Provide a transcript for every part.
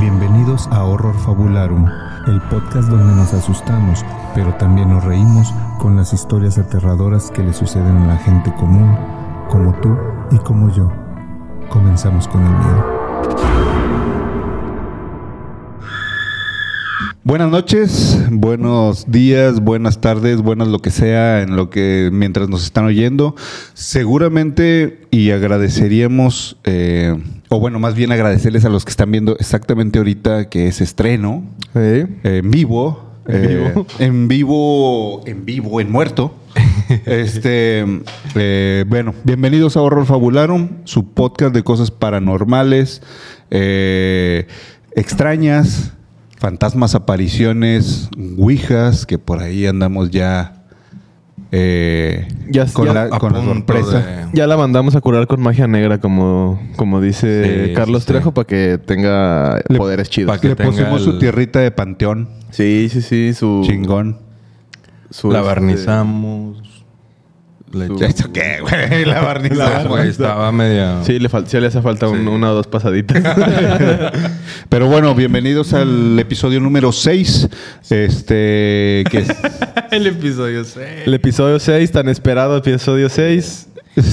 Bienvenidos a Horror Fabularum, el podcast donde nos asustamos, pero también nos reímos con las historias aterradoras que le suceden a la gente común, como tú y como yo. Comenzamos con el miedo. Buenas noches, buenos días, buenas tardes, buenas lo que sea en lo que mientras nos están oyendo. Seguramente y agradeceríamos, eh, o bueno, más bien agradecerles a los que están viendo exactamente ahorita que es estreno eh, en vivo. En eh, vivo. en vivo, en vivo, en muerto. este, eh, bueno, bienvenidos a Horror Fabularum, su podcast de cosas paranormales, eh, extrañas, fantasmas, apariciones, ouijas, que por ahí andamos ya, eh, Ya- con, ya la, con la punto sorpresa. de- Ya la mandamos a curar con magia negra, como, como dice Sí, Carlos sí. Trejo, para que tenga Le- poderes chidos. pa' que Le pusimos su tierrita de panteón, Sí, sí, sí. Su, chingón. su, la este, barnizamos. Le su- ¿Esto qué, güey? La barnizamos. güey, estaba media. Sí, le, fal- sí le hace falta un- Sí. una o dos pasaditas. Pero bueno, bienvenidos al episodio número 6. Este, que es- el episodio 6. El episodio 6, tan esperado episodio 6.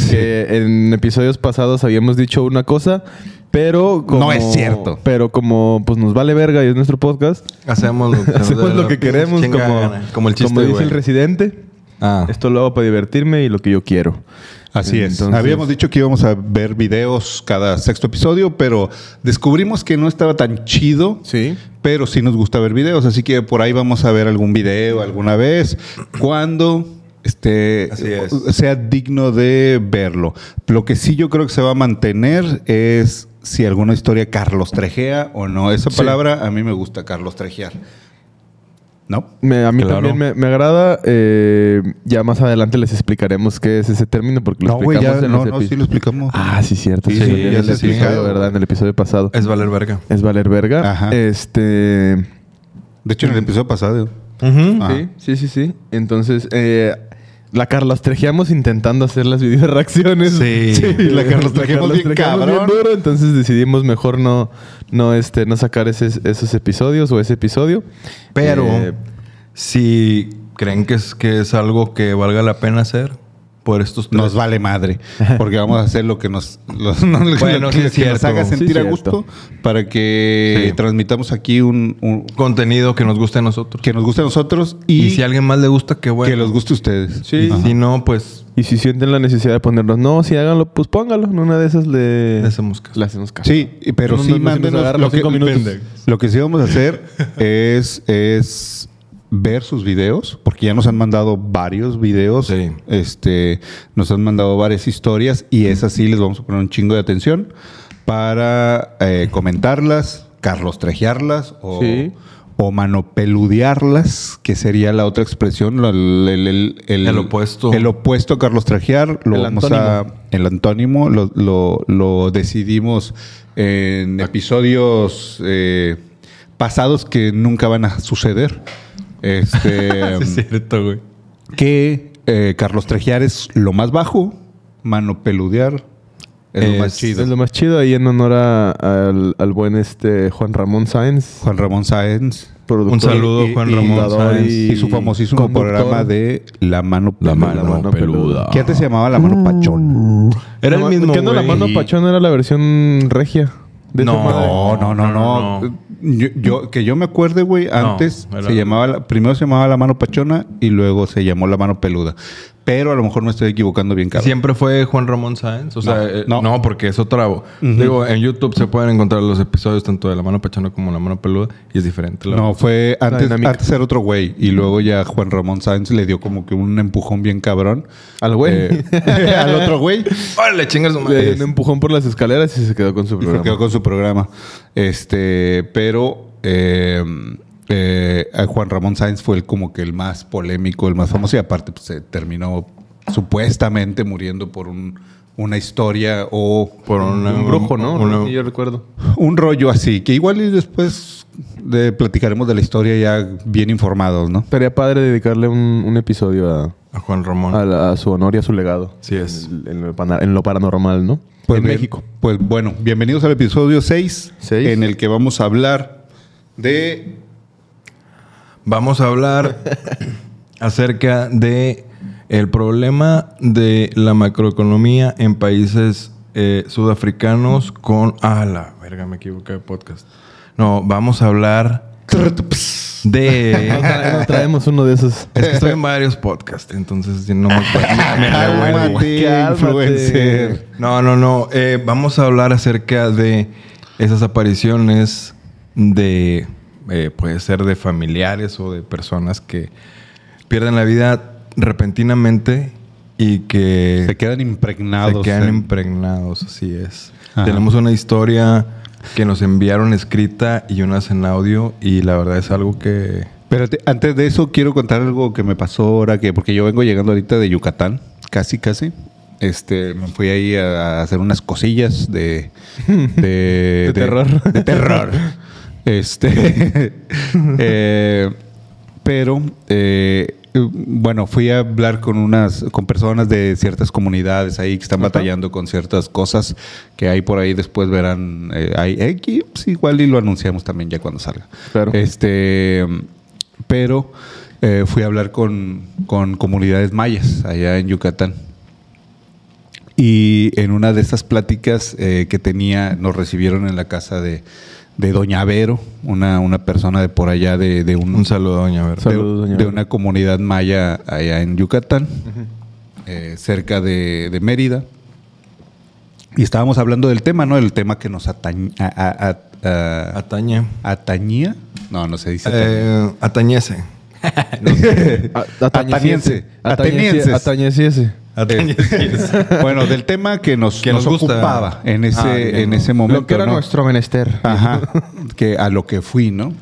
Que en episodios pasados habíamos dicho una cosa, pero como... No es cierto. Pero como pues nos vale verga y es nuestro podcast, Hacemos lo hacemos lo que queremos, como, como el chiste, como dice güey. el residente. Ah, Esto lo hago para divertirme y lo que yo quiero. así es. Entonces- Habíamos dicho que íbamos a ver videos cada sexto episodio, pero descubrimos que no estaba tan chido. Sí. Pero sí nos gusta ver videos, así que por ahí vamos a ver algún video alguna vez cuando este sea digno de verlo. Lo que sí yo creo que se va a mantener es si alguna historia Carlos Trejea o no. Esa Sí. palabra a mí me gusta, Carlos Trejear. ¿No? Me- a mí Claro. también me, me agrada. eh, ya más adelante les explicaremos qué es ese término porque lo No, güey, ya, explicamos en no, los no, epi- sí lo explicamos. Ah, sí, cierto. Sí, Sí, ya el episodio, explicado. ¿verdad? En el episodio pasado. es valer verga. Es Valer Verga. Ajá. Este... De hecho, en el episodio pasado. Ah. Sí, sí, sí, sí. Entonces, eh, la Carlos Trejeamos intentando hacer las video reacciones. Sí. la Carlos Trejeamos bien cabrón. duro, entonces decidimos mejor no, no, este, no sacar ese- esos episodios o ese episodio. Pero Eh, si creen que es, que es algo que valga la pena hacer por estos tres. Nos vale madre. Porque vamos a hacer lo que nos, lo- no, lo Bueno, que, sí es que nos haga sentir a gusto para que Sí. transmitamos aquí un, un- contenido que nos guste a nosotros. que nos guste a nosotros y, y, si a alguien más le gusta, qué bueno. que les guste a ustedes. Sí. Y Ajá. si no, pues y si sienten la necesidad de ponernos, no, si háganlo, pues póngalo. En una de esas le, le hacemos caso. le hacemos caso. Sí, pero No, sí no, mándenos lo los que, lo que sí vamos a hacer es, es ver sus videos, porque ya nos han mandado varios videos, Sí. este, nos han mandado varias historias y esas sí les vamos a poner un chingo de atención para eh, comentarlas, Carlos trejearlas o, Sí. o manopeludearlas, que sería la otra expresión, el, el- el- El opuesto. El opuesto a Carlos trejear, lo El vamos a el antónimo lo, lo- lo decidimos en episodios eh, pasados que nunca van a suceder. Este, es cierto, güey. que eh, Carlos Trejear es lo más bajo, mano peludear es, lo más chido. Es lo más chido ahí en honor a- al, al buen este Juan Ramón Sáenz. Juan Ramón Sáenz Un saludo, y- Juan y- Ramón fundador Sáenz. y- y su famosísimo conductor. programa de La Mano La mano, mano peluda. peluda. Que antes se llamaba La Mano Pachón. Era el mismo, ¿Qué no la mano pachón era la versión regia? De no, no, No, no. no, Yo, yo- que yo me acuerde, güey, antes se llamaba la- primero se llamaba la mano pachona y luego se llamó la mano peluda. Pero a lo mejor me estoy equivocando bien, cabrón. Siempre fue Juan Ramón Sáenz. O sea, No, eh, no. no. porque es otra. Digo, en YouTube se pueden encontrar los episodios tanto de la mano pachona como la mano peluda y es diferente. la- No, fue antes, antes era otro güey y luego ya Juan Ramón Sáenz le dio como que un empujón bien cabrón Al güey. eh, al otro güey ¡Órale, chingas Le dio un empujón por las escaleras y se quedó con su y se programa. quedó con su programa. Este, pero eh, eh, Juan Ramón Sáenz fue el, como que el más polémico, el más famoso y aparte pues, se terminó supuestamente muriendo por un, una historia o Por una- un brujo, ¿no? una- Sí, yo recuerdo. un rollo así, que igual y después de, platicaremos de la historia ya bien informados, ¿no? Estaría padre dedicarle un, un episodio a, A Juan Ramón. a la- a su honor y a su legado. Sí es. En, en lo, pana- en lo paranormal, ¿no? Pues en bien, México. Pues bueno, bienvenidos al episodio 6, Seis. en el que vamos a hablar de... Vamos a hablar acerca de el problema de la macroeconomía en países eh, sudafricanos con... Ah, la verga, me equivoqué de podcast. No, vamos a hablar de... No tra- no traemos uno de esos. Es que estoy en varios podcasts, entonces no me, me Cálmate. influencer. No, no, no. Eh, vamos a hablar acerca de esas apariciones de, eh, puede ser de familiares o de personas que pierden la vida repentinamente y que Se quedan impregnados. se quedan impregnados, así es. Ajá. Tenemos una historia que nos enviaron escrita y unas en audio y la verdad es algo que... Pero te- antes de eso quiero contar algo que me pasó ahora que porque yo vengo llegando ahorita de Yucatán, casi casi. Este, me fui ahí a, a hacer unas cosillas de de, terror. De terror. Este, eh, pero eh, bueno, fui a hablar con unas con personas de ciertas comunidades ahí que están batallando con ciertas cosas que hay por ahí después verán eh, hay aquí pues, igual y lo anunciamos también ya cuando salga. Claro. Este, pero eh, fui a hablar con, con comunidades mayas allá en Yucatán. Y en una de esas pláticas eh, que tenía, nos recibieron en la casa de, de Doña Vero, una, una persona de por allá de, de un, Un saludo, doña de- Saludos, doña de Vero. una comunidad maya allá en Yucatán, eh, cerca de, de Mérida. Y estábamos hablando del tema, ¿no? El tema que nos atañ- a- a- a- Atañe. atañía. No, no se dice. Eh, atañese. A- Ataniense. Ataniense. Atenienses. Ataniense. bueno, del tema que nos, Que nos nos gusta. ocupaba en ese, Ah, bien, en ¿no? ese momento. Lo que era ¿no? nuestro menester. Ajá, que a lo que fui, ¿no?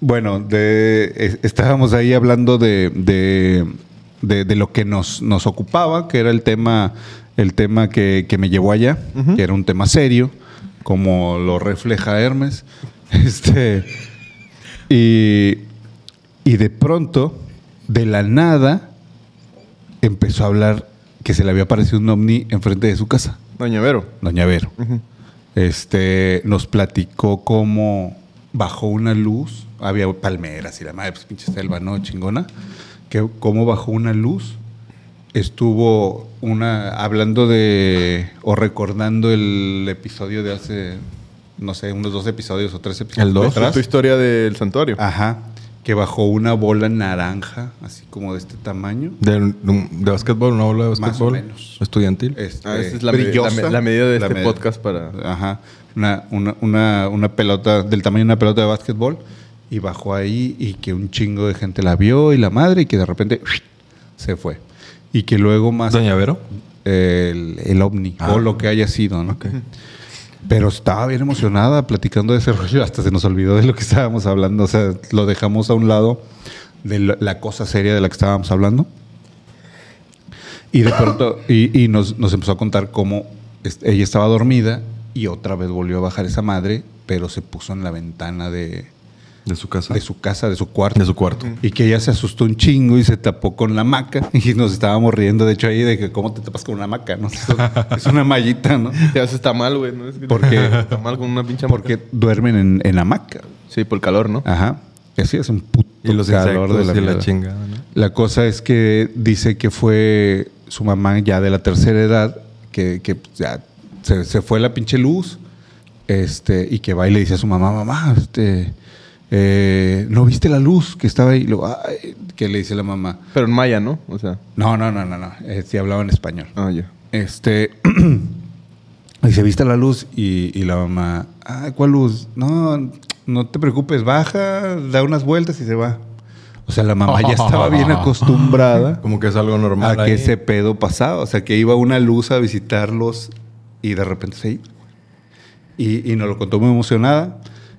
Bueno, de, es- estábamos ahí hablando de, de, de- de lo que nos, nos ocupaba, que era el tema, el tema que, que me llevó allá, que era un tema serio, como lo refleja Hermes. Este, y, y de pronto, de la nada, empezó a hablar que se le había aparecido un ovni enfrente de su casa. Doña Vero. Doña Vero. Este nos platicó cómo bajó una luz, había palmeras y la madre, pues pinche selva, ¿no? Chingona. Que cómo bajó una luz. Estuvo una hablando de o recordando el episodio de hace no sé, unos dos episodios o tres episodios El dos. atrás. Tu historia del santuario. Ajá, que bajó una bola naranja, así como de este tamaño. De, de básquetbol, una bola de Más o básquetbol. menos. Estudiantil. Este, Ah, esa es la, brillosa. la me- la medida de La este medida. podcast para... Ajá. Una, una, una, una pelota del tamaño de una pelota de básquetbol. Y bajó ahí y que un chingo de gente la vio y la madre y que de repente se fue. Y que luego más Doña Vero. el, el ovni Ah. o lo que haya sido, ¿no? Pero estaba bien emocionada platicando de ese rollo. Hasta se nos olvidó de lo que estábamos hablando. O sea, lo dejamos a un lado de la, cosa seria de la que estábamos hablando. Y de pronto, y, nos, empezó a contar cómo ella estaba dormida y otra vez volvió a bajar esa madre, pero se puso en la ventana de, De su casa. de su casa, de su cuarto. De su cuarto. Y que ella se asustó un chingo y se tapó con la maca. Y nos estábamos riendo, de hecho, ahí de que cómo te tapas con una maca, ¿no? Es, una mallita, ¿no? Te haces mal, güey. ¿no? Es que- Porque- Está mal con una pinche hamaca. Porque duermen en, en hamaca. Sí, por el calor, ¿no? Ajá. Y así es un puto Y los calor de la, y la chingada, ¿no? La cosa es que dice que fue su mamá ya de la tercera edad, que, que ya se, se fue la pinche luz, este, y que va y le dice a su mamá, mamá, este, eh, ¿no viste la luz que estaba ahí? Y luego, "Ay", que le dice la mamá, Pero en maya, ¿no? O sea... no, no, no, no, no, eh, sí hablaba en español. Ah, ya. Este, dice, ¿viste la luz? Y, y la mamá, ah, ¿cuál luz? No, no te preocupes, baja, da unas vueltas y se va. O sea, la mamá ya estaba bien acostumbrada Como que es algo a normal. que ahí. ese pedo pasaba. O sea, que iba una luz a visitarlos y de repente se iba. Y, y nos lo contó muy emocionada.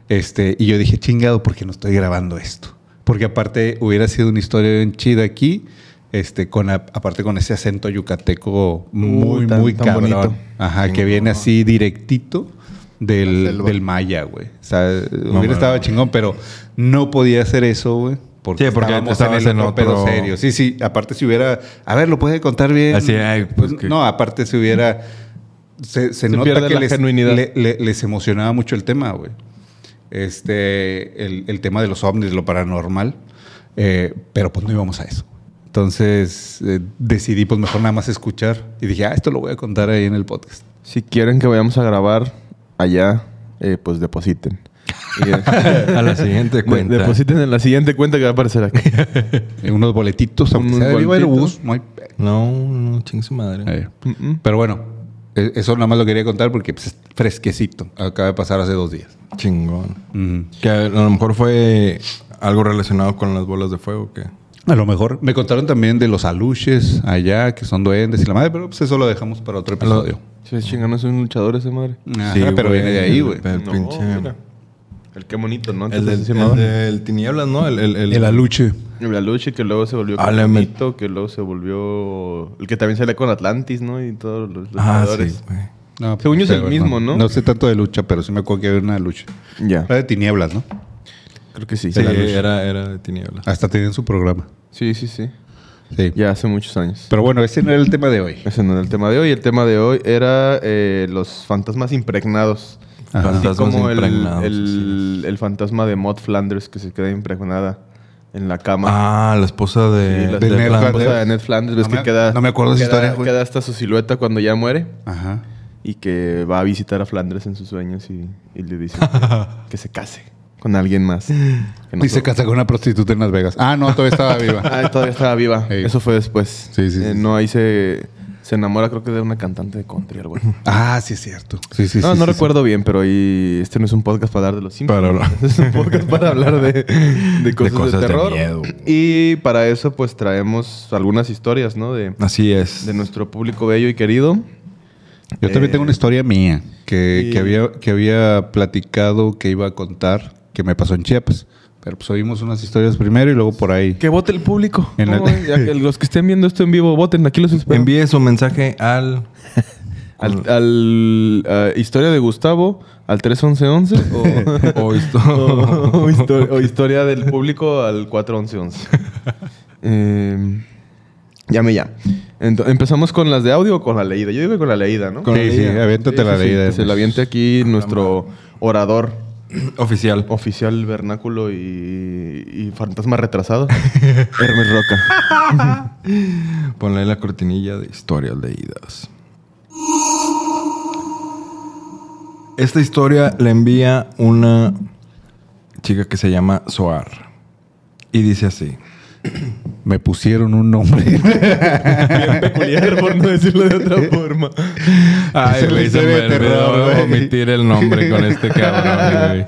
Este, y yo dije, chingado, ¿por qué no estoy grabando esto? Porque aparte hubiera sido una historia bien chida aquí, este, con aparte con ese acento yucateco muy, Uy, tan- muy tan cabrón. bonito. Ajá, que viene así directito del, del maya, güey. O sea, hubiera mames. estado chingón, pero no podía hacer eso, güey. Porque, Sí, porque estábamos en el en otro pedo serio. Sí, sí. Aparte si hubiera... A ver, ¿lo puede contar bien? Así, ay, pues, que- No, aparte si hubiera... se, se Se nota que la les, genuinidad. le- le- les emocionaba mucho el tema, güey. Este, el, el tema de los ovnis, de lo paranormal. eh, pero pues no íbamos a eso. Entonces eh, decidí pues mejor nada más escuchar. Y dije, ah, esto lo voy a contar ahí en el podcast. Si quieren que vayamos a grabar allá, eh, pues depositen. Eh, A la siguiente cuenta. de- depositen en la siguiente cuenta que va a aparecer aquí. Unos boletitos, aunque Unos sea de Viva no hay No, no, ching su madre. Eh, Mm, mm. Pero bueno, eso nada más lo quería contar porque pues, es fresquecito. Acaba de pasar hace dos días. Chingón. Que a lo mejor fue algo relacionado con las bolas de fuego que... A lo mejor. Me contaron también de los aluches allá, que son duendes y la madre, pero pues eso lo dejamos para otro episodio. Sí, chingano, es un luchador ese madre. Ajá, Sí, pero güey, viene de ahí, güey. No, pinche... El qué bonito, ¿no? El del el del tinieblas, ¿no? El, el, el- El aluche. El Aluche, que luego se volvió Ah, que luego se volvió... El que también salía con Atlantis, ¿no? Y todos los Ah, luchadores. sí, güey. No, Según yo es el mismo, ¿no? No sé tanto de lucha, pero sí me acuerdo que había una lucha. Ya, Era de tinieblas, ¿no? creo que sí. Sí, era, era de tinieblas. Hasta tenían su programa. Sí, sí, sí. Sí. Ya hace muchos años. Pero bueno, ese no era el tema de hoy. Ese no era el tema de hoy. El tema de hoy era eh, los fantasmas impregnados. Fantasmas como el, el, el fantasma de Maud Flanders que se queda impregnada en la cama. Ah, la esposa de... Sí, la, de Ned la esposa de Ned Flanders. Ves No que me- queda... no me acuerdo de esa queda- historia, güey. Queda hasta su silueta cuando ya muere. Ajá. Y que va a visitar a Flanders en sus sueños y, y le dice que, que se case con alguien más. Que no Y se casa con una prostituta en Las Vegas. Ah, no, todavía estaba viva. Ah, todavía estaba viva. Eso fue después. Sí, sí, Eh, sí. No, ahí se, se enamora creo que de una cantante de country algo así. Ah, sí es cierto. Sí, sí, no, sí, no sí, recuerdo bien, pero ahí este no es un podcast para hablar de los Simpsons. Para hablar. es un podcast para hablar de, de cosas de, cosas de terror. miedo. Y para eso, pues traemos algunas historias, ¿no? De, Así es. de nuestro público bello y querido. Yo también Eh, tengo una historia mía que, y- que había, que había platicado que iba a contar que me pasó en Chiapas. Pero pues oímos unas historias primero y luego por ahí. Que vote el público. En la- que los que estén viendo esto en vivo, voten. Aquí los espero. Envíe su mensaje al... Al, al, ah, historia de Gustavo al 31111 o, o o, o histo- o historia del público al 41111. eh, llame ya. ¿Empezamos con las de audio o con la leída? Yo digo con la leída, ¿no? Con la sí, sí, leída. aviéntate la Sí, sí, sí, leída. se la aviente aquí nuestro orador Oficial. oficial vernáculo y, y fantasma retrasado, Hermes Roca. Ponle la cortinilla de historias leídas. Esta historia la envía una chica que se llama Soar. Y dice así. Me pusieron un nombre. Bien peculiar, por no decirlo de otra forma. Ay, güey, se me olvidó omitir el nombre con este cabrón,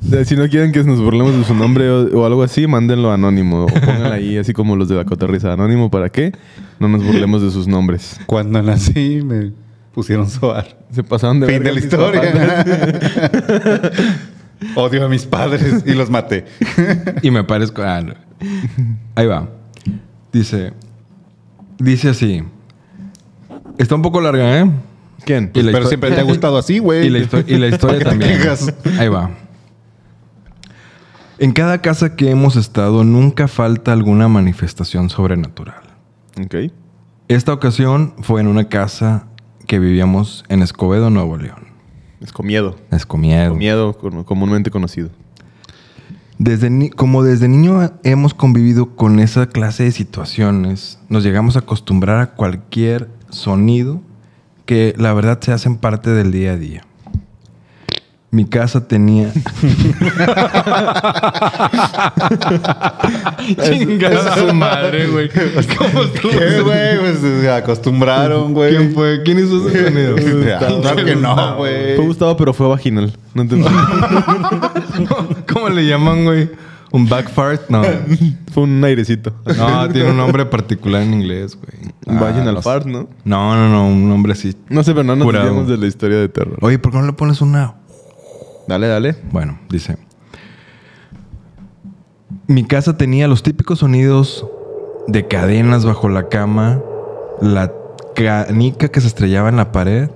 güey. Si no quieren que nos burlemos de su nombre o, o algo así, mándenlo anónimo. O pónganlo ahí, así como los de la cotorriza. Anónimo, ¿para qué? No nos burlemos de sus nombres. Cuando nací me pusieron Soar. Se pasaron de Fin de la historia. Odio a mis padres y los maté. Y me parezco. Ah, no. Ahí va. Dice. Dice así. Está un poco larga, ¿eh? ¿Quién? Pero siempre te ha gustado así, güey. Y la, histo- y la historia ¿Para qué te también. Ahí va. En cada casa que hemos estado nunca falta alguna manifestación sobrenatural. Ok. Esta ocasión fue en una casa que vivíamos en Escobedo, Nuevo León. Es comiedo. Escomiedo. Comiedo, con- comúnmente conocido. Desde como desde niño hemos convivido con esa clase de situaciones, nos llegamos a acostumbrar a cualquier sonido que la verdad se hacen parte del día a día. Mi casa tenía. Chingada su madre, güey. ¿Cómo estuvo? ¿Qué, güey? Pues se acostumbraron, güey. ¿Quién fue? ¿Quién hizo ese sonido? Claro que no, güey. Fue Gustavo, pero fue vaginal. No entendí. ¿Cómo le llaman, güey? ¿Un back fart? No. fue un airecito. No, tiene un nombre particular en inglés, güey. Un vaginal sé. fart, ¿no? No, no, no, un nombre así. No sé, pero no nos de la historia de terror. Oye, ¿por qué no le pones una? Dale, dale. Bueno, dice. Mi casa tenía los típicos sonidos de cadenas bajo la cama, la canica que se estrellaba en la pared,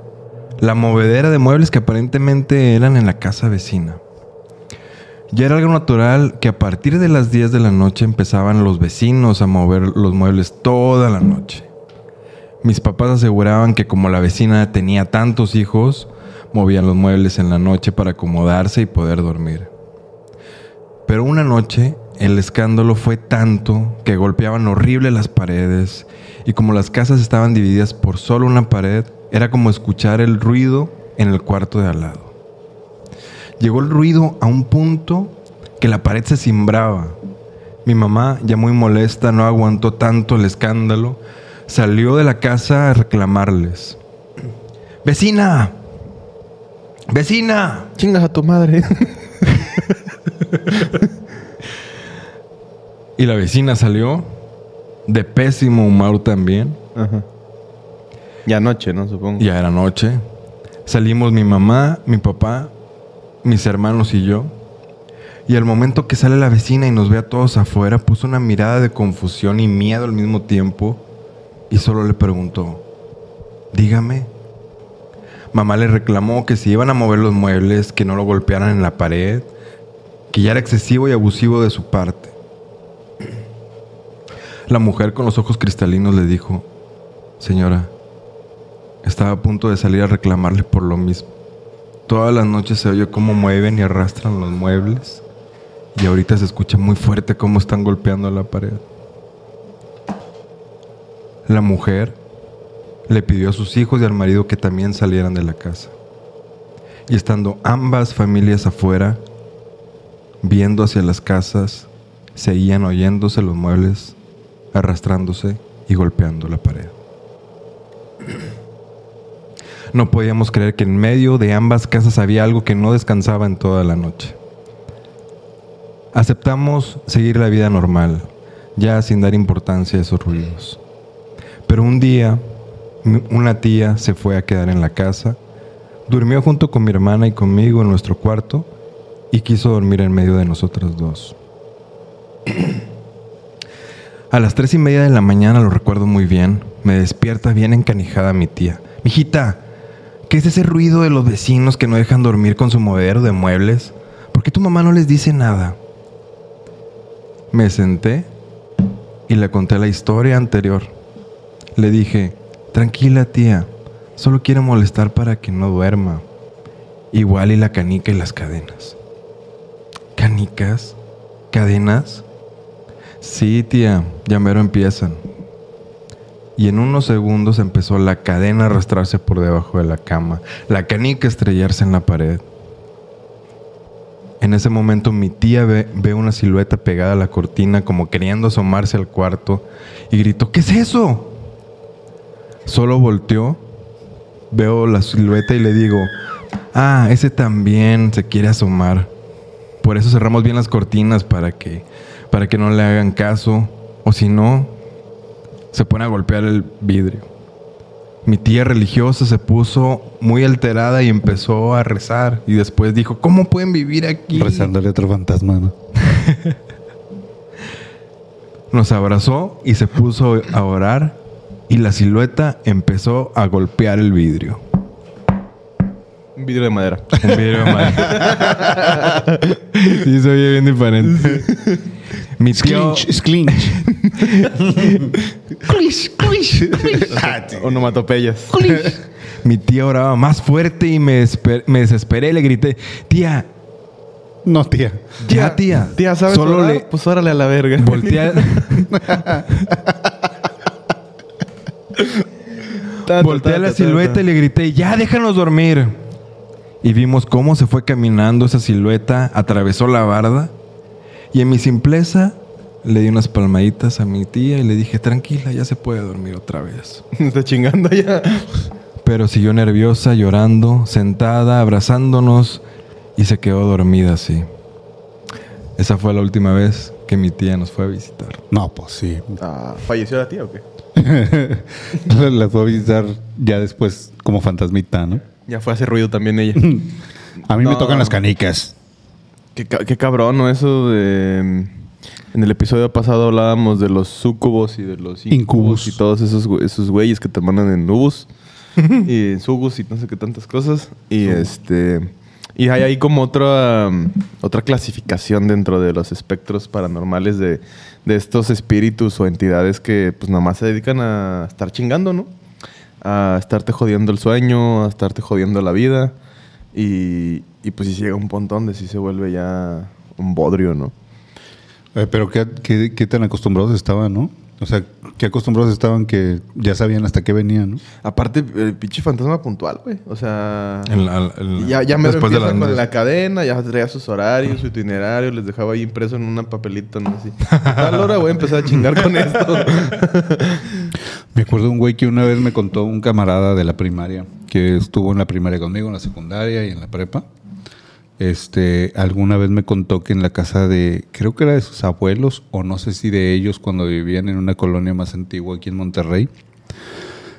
la movedera de muebles que aparentemente eran en la casa vecina. Ya era algo natural que a partir de las 10 de la noche empezaban los vecinos a mover los muebles toda la noche. Mis papás aseguraban que como la vecina tenía tantos hijos, movían los muebles en la noche para acomodarse y poder dormir. Pero una noche el escándalo fue tanto que golpeaban horrible las paredes y como las casas estaban divididas por solo una pared, era como escuchar el ruido en el cuarto de al lado. Llegó el ruido a un punto que la pared se cimbraba. Mi mamá, ya muy molesta, no aguantó tanto el escándalo, salió de la casa a reclamarles. ¡Vecina! ¡Vecina! Chingas a tu madre. Y la vecina salió de pésimo humor también. Ajá. Y anoche, ¿no? Supongo. Ya era noche. Salimos mi mamá, mi papá, mis hermanos y yo. Y al momento que sale la vecina y nos ve a todos afuera, puso una mirada de confusión y miedo al mismo tiempo y solo le preguntó, dígame. Mamá le reclamó que si iban a mover los muebles, que no lo golpearan en la pared, que ya era excesivo y abusivo de su parte. La mujer con los ojos cristalinos le dijo, señora, estaba a punto de salir a reclamarle por lo mismo. Todas las noches se oye cómo mueven y arrastran los muebles y ahorita se escucha muy fuerte cómo están golpeando la pared. La mujer le pidió a sus hijos y al marido que también salieran de la casa. Y estando ambas familias afuera, viendo hacia las casas, seguían oyéndose los muebles arrastrándose y golpeando la pared. No podíamos creer que en medio de ambas casas había algo que no descansaba en toda la noche. Aceptamos seguir la vida normal, ya sin dar importancia a esos ruidos. Pero un día, una tía se fue a quedar en la casa, durmió junto con mi hermana y conmigo en nuestro cuarto y quiso dormir en medio de nosotras dos. A las tres y media de la mañana, lo recuerdo muy bien, me despierta bien encanijada mi tía. Mijita, ¿qué es ese ruido de los vecinos que no dejan dormir con su movedero de muebles? ¿Por qué tu mamá no les dice nada? Me senté y le conté la historia anterior. Le dije, tranquila tía, solo quiero molestar para que no duerma. Igual y la canica y las cadenas. ¿Canicas? ¿Cadenas? Sí, tía, ya mero empiezan. Y en unos segundos empezó la cadena a arrastrarse por debajo de la cama, la canica a estrellarse en la pared. En ese momento mi tía ve, ve una silueta pegada a la cortina como queriendo asomarse al cuarto y gritó, ¿qué es eso? Solo volteó, veo la silueta y le digo, ah, ese también se quiere asomar. Por eso cerramos bien las cortinas para que, para que no le hagan caso. O si no, se pone a golpear el vidrio. Mi tía religiosa se puso muy alterada y empezó a rezar. Y después dijo, ¿cómo pueden vivir aquí? Rezándole otro fantasma, ¿no? Nos abrazó y se puso a orar. Y la silueta empezó a golpear el vidrio. Un vidrio de madera. Un vidrio de madera. sí, se oye bien diferente. Mi tío, Clinch, clinch. Clish, clish, clish. Ah. Onomatopeyas. mi tía oraba más fuerte y me, desesper- me desesperé. Le grité, tía, No, tía. ya tía. Tía, ¿sabes Solo orar? le Pues órale a la verga. volteé, Volteé a ta, la ta, silueta ta. y le grité, ya déjanos dormir. Y vimos cómo se fue caminando esa silueta, atravesó la barda. Y en mi simpleza le di unas palmaditas a mi tía y le dije, tranquila, ya se puede dormir otra vez. Está chingando ya. Pero siguió nerviosa, llorando, sentada, abrazándonos y se quedó dormida así. Esa fue la última vez que mi tía nos fue a visitar. No, pues sí. Ah, ¿Falleció la tía o qué? La fue a visitar ya después como fantasmita, ¿no? Ya fue a hacer ruido también ella. A mí me tocan las canicas. qué, ca- qué cabrón, ¿no? Eso de... En el episodio pasado hablábamos de los sucubos y de los incubos, Incubos. y todos esos, esos güeyes que te mandan en nubus y en sugus y no sé qué tantas cosas. Y este... Y hay ahí como otra, um, otra clasificación dentro de los espectros paranormales de, de estos espíritus o entidades que pues nomás se dedican a estar chingando, ¿no? a estarte jodiendo el sueño, a estarte jodiendo la vida. Y, y pues sí llega un punto donde sí se vuelve ya un bodrio, ¿no? Eh, pero ¿qué, qué, qué tan acostumbrados estaban, ¿no? O sea, qué acostumbrados estaban que ya sabían hasta qué venían, ¿no? Aparte, el pinche fantasma puntual, güey. O sea... La- la- ya, ya me después de empieza las con la cadena, ya traía sus horarios, su itinerario, les dejaba ahí impreso en una papelita, ¿no? Así. A tal hora voy a empezar a chingar con esto. Me acuerdo de un güey que una vez me contó un camarada de la primaria, que estuvo en la primaria conmigo, en la secundaria y en la prepa. Este, alguna vez me contó que en la casa de, creo que era de sus abuelos, o no sé si de ellos, cuando vivían en una colonia más antigua aquí en Monterrey,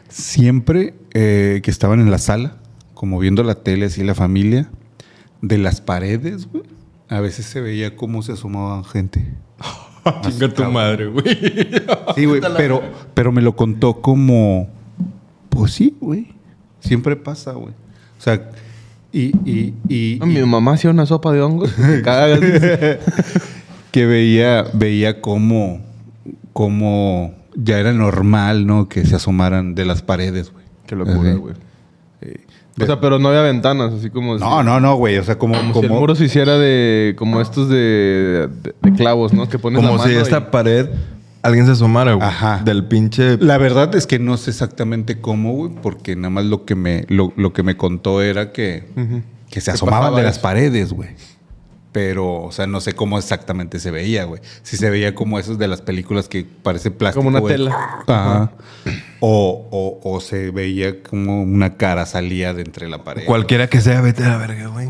siempre eh, que estaban en la sala, como viendo la tele, así la familia, de las paredes, güey, a veces se veía cómo se asomaban gente. Chinga tu madre, güey. Sí, güey, pero, pero me lo contó como, pues sí, güey, siempre pasa, güey. O sea, y, y, y, Mi y mamá hacía una sopa de hongos. Me cagas. que veía, veía cómo, cómo ya era normal, ¿no? Que se asomaran de las paredes, güey. Qué locura, güey. O sea, pero no había ventanas, así como... no, no, no, güey, o sea, como, Como, si el muro se hiciera de... Como estos de, de, de clavos, ¿no? Que pones Como la si esta y- pared alguien se asomara, güey. Ajá. Del pinche. La verdad es que no sé exactamente cómo, güey, porque nada más lo que me, lo, lo que me contó era que, que se asomaban de las paredes, güey. Pero, o sea, no sé cómo exactamente se veía, güey. Si se veía como esos de las películas que parece plástico. Como una güey. tela. Ajá. O, o, o se veía como una cara salía de entre la pared. Cualquiera que sea, vete a la verga, güey.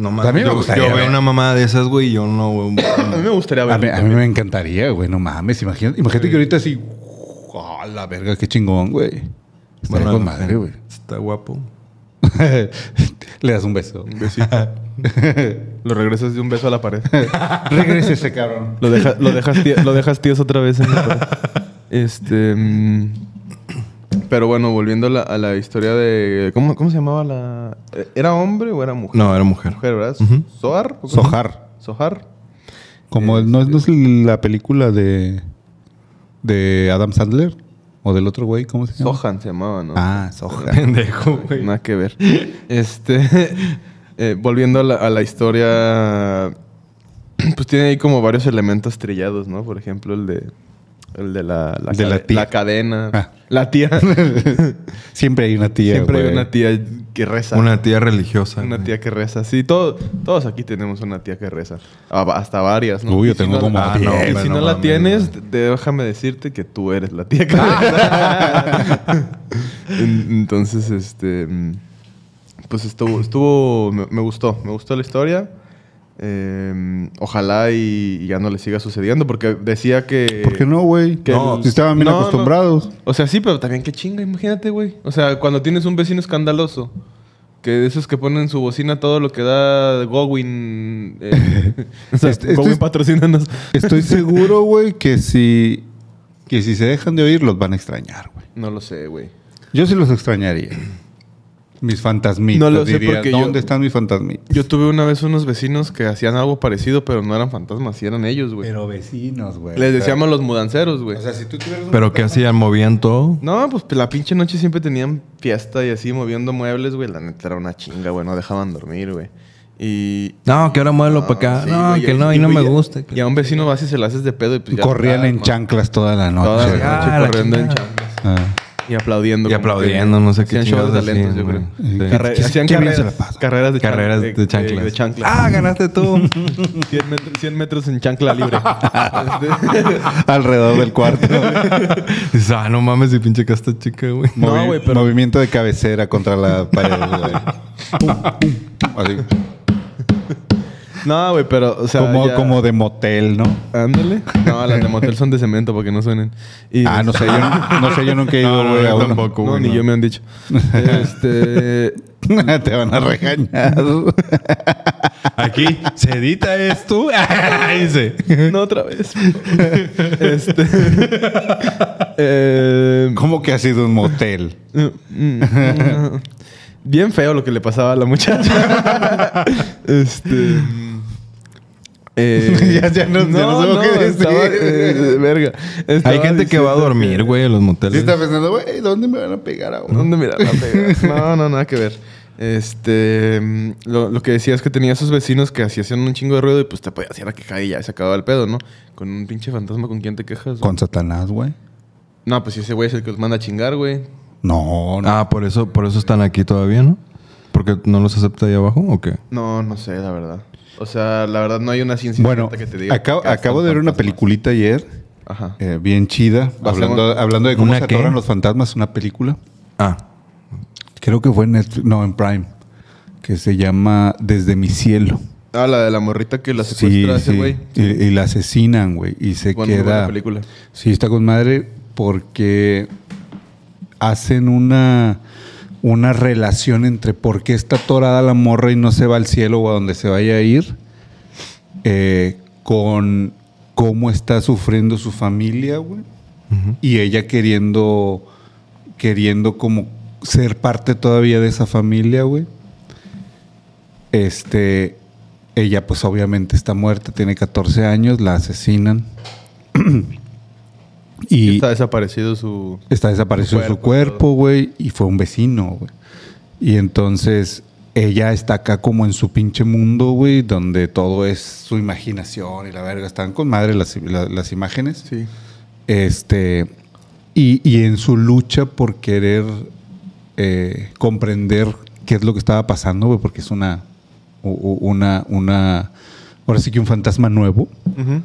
No mames. A mí me yo, gustaría yo veo una mamá de esas, güey, y yo no, güey. A mí me gustaría A verlo. mí, a mí me encantaría, güey. No mames. Imagínate, imagínate que ahorita así. ¡Ah, la verga! ¡Qué chingón, güey! Estaría con madre, güey. Está guapo. Le das un beso. Un besito. Lo regresas de un beso a la pared. Regrese ese cabrón. Lo, deja- lo, dejas, lo dejas tíos otra vez en la pared. Este... mm, Pero bueno, volviendo a la, a la historia de... ¿cómo, ¿Cómo se llamaba la...? ¿Era hombre o era mujer? No, era mujer. Mujer, ¿verdad? Ujú. ¿Sohar? ¿O cómo? Sohar. Sohar. Como el- no, es- no es la película de. de Adam Sandler. O del otro güey, ¿cómo se llama? Sohan se llamaba, ¿no? Ah, Sohan. Pendejo, güey. Nada que ver. Este... eh, volviendo a la, a la historia... Pues tiene ahí como varios elementos trillados, ¿no? Por ejemplo, el de... El de la, la, De la tía. cadena. Ah. La tía. Siempre hay una tía. Siempre hay una tía que reza. Una tía religiosa. Una güey. tía que reza. Sí, todo- todos aquí tenemos una tía que reza. Ah, hasta varias, ¿no? Uy, yo si tengo como ah, no, Y si no, la tienes, déjame decirte que tú eres la tía que reza. En- Entonces, este... mm, Pues estuvo... estuvo me, me gustó. Me gustó la historia. Eh, ojalá y, y ya no le siga sucediendo. Porque decía que... ¿Por qué no, güey? Que No, el- si estaban bien No, no. acostumbrados. O sea, sí, pero también qué chinga, imagínate, güey. O sea, cuando tienes un vecino escandaloso, que de esos que ponen su bocina todo lo que da Gowin. Eh, o sea, Gowin estoy- patrocínanos. Estoy seguro, güey, que si. que si se dejan de oír, los van a extrañar, güey. No lo sé, güey. Yo sí los extrañaría. Mis fantasmitas. No lo sé diría, porque yo- ¿Dónde están mis fantasmitas? Yo tuve una vez unos vecinos que hacían algo parecido, pero no eran fantasmas, sí eran ellos, güey. Pero vecinos, güey. Les decíamos los mudanceros, güey. O sea, si tú tuvieras un ¿Pero qué hacían? ¿Movían todo? No, pues la pinche noche siempre tenían fiesta y así moviendo muebles, güey. La neta era una chinga, güey. No dejaban dormir, güey. Y. No, que ahora muévelo para acá. sí, no, que no, y no me güey, gusta. Y a un vecino vas y se le haces de pedo y pues ya. Corrían en chanclas toda la noche. Toda la noche Ah, la corriendo en chanclas. Ah. Y aplaudiendo. Y aplaudiendo, que no sé qué Hacían shows de chingados talentos, yo hacían, creo. güey. Sí. Carre- ¿Qué- hacían qué bien se carreras, la pasa? carreras de Carreras de, de chanclas. de chanclas. Ah, ganaste tú. 100, metros, 100 metros en chancla libre. Este, Alrededor del cuarto. Dices, ah, no mames, y pinche casta chica, güey. No, Movi- güey, pero- Movimiento de cabecera contra la pared, güey. Pum, pum. Así. No, güey, pero, o sea. como, ya- como de motel, ¿no? Ándale. No, las de motel son de cemento para que no suenen. Y- Ah, no sé, yo no sé, yo nunca he ido, No, no, güey, a yo uno. tampoco. No, güey, ni no. yo me han dicho. Este. Te van a regañar. Aquí se edita esto. Dice. No otra vez. este. eh, ¿Cómo que ha sido un motel? mm, Bien feo lo que le pasaba a la muchacha. este. Eh, Ya- ya no- ya no sé lo que decir. estaba, eh, verga. Estaba Hay gente que va a dormir, güey, en los Sí moteles. está pensando, güey, ¿dónde me van a pegar ahora? ¿Dónde mirar la pega? No, no, nada que ver. Este, lo, lo que decía es que tenía esos vecinos que así hacían un chingo de ruido y pues te podías ir a quejar y ya se acababa el pedo, ¿no? Con un pinche fantasma, ¿con quién te quejas? güey? Con Satanás, güey. No, pues si ese güey es el que los manda a chingar, güey. No, no. Ah, por eso, por eso están aquí todavía, ¿no? ¿Porque no los acepta ahí abajo o qué? No, no sé, la verdad. O sea, la verdad no hay una ciencia bueno, que te diga. acabo, acabo de ver una peliculita ayer, Ajá. eh, bien chida, hablando, hablando de cómo ¿Una se qué? atoran los fantasmas, una película. Ah, Creo que fue en Netflix, no, en Prime, que se llama Desde mi cielo. Ah, la de la morrita que la secuestra a ese sí. güey. Y, y la asesinan, güey, y se Bueno, muy buena queda... película. Sí, está con madre porque hacen una, una relación entre por qué está atorada la morra y no se va al cielo o a donde se vaya a ir, eh, con cómo está sufriendo su familia, güey. Y ella queriendo, queriendo como ser parte todavía de esa familia, güey. Este, ella pues obviamente está muerta, tiene 14 años, la asesinan. y Está desaparecido su... Está desaparecido Su cuerpo, güey, y fue un vecino, güey. Y entonces ella está acá como en su pinche mundo, güey, donde todo es su imaginación y la verga. Están con madre las, la- las imágenes. Sí. Este, y, y en su lucha por querer eh, comprender qué es lo que estaba pasando, güey, porque es una, una, una, ahora sí que un fantasma nuevo Ujú.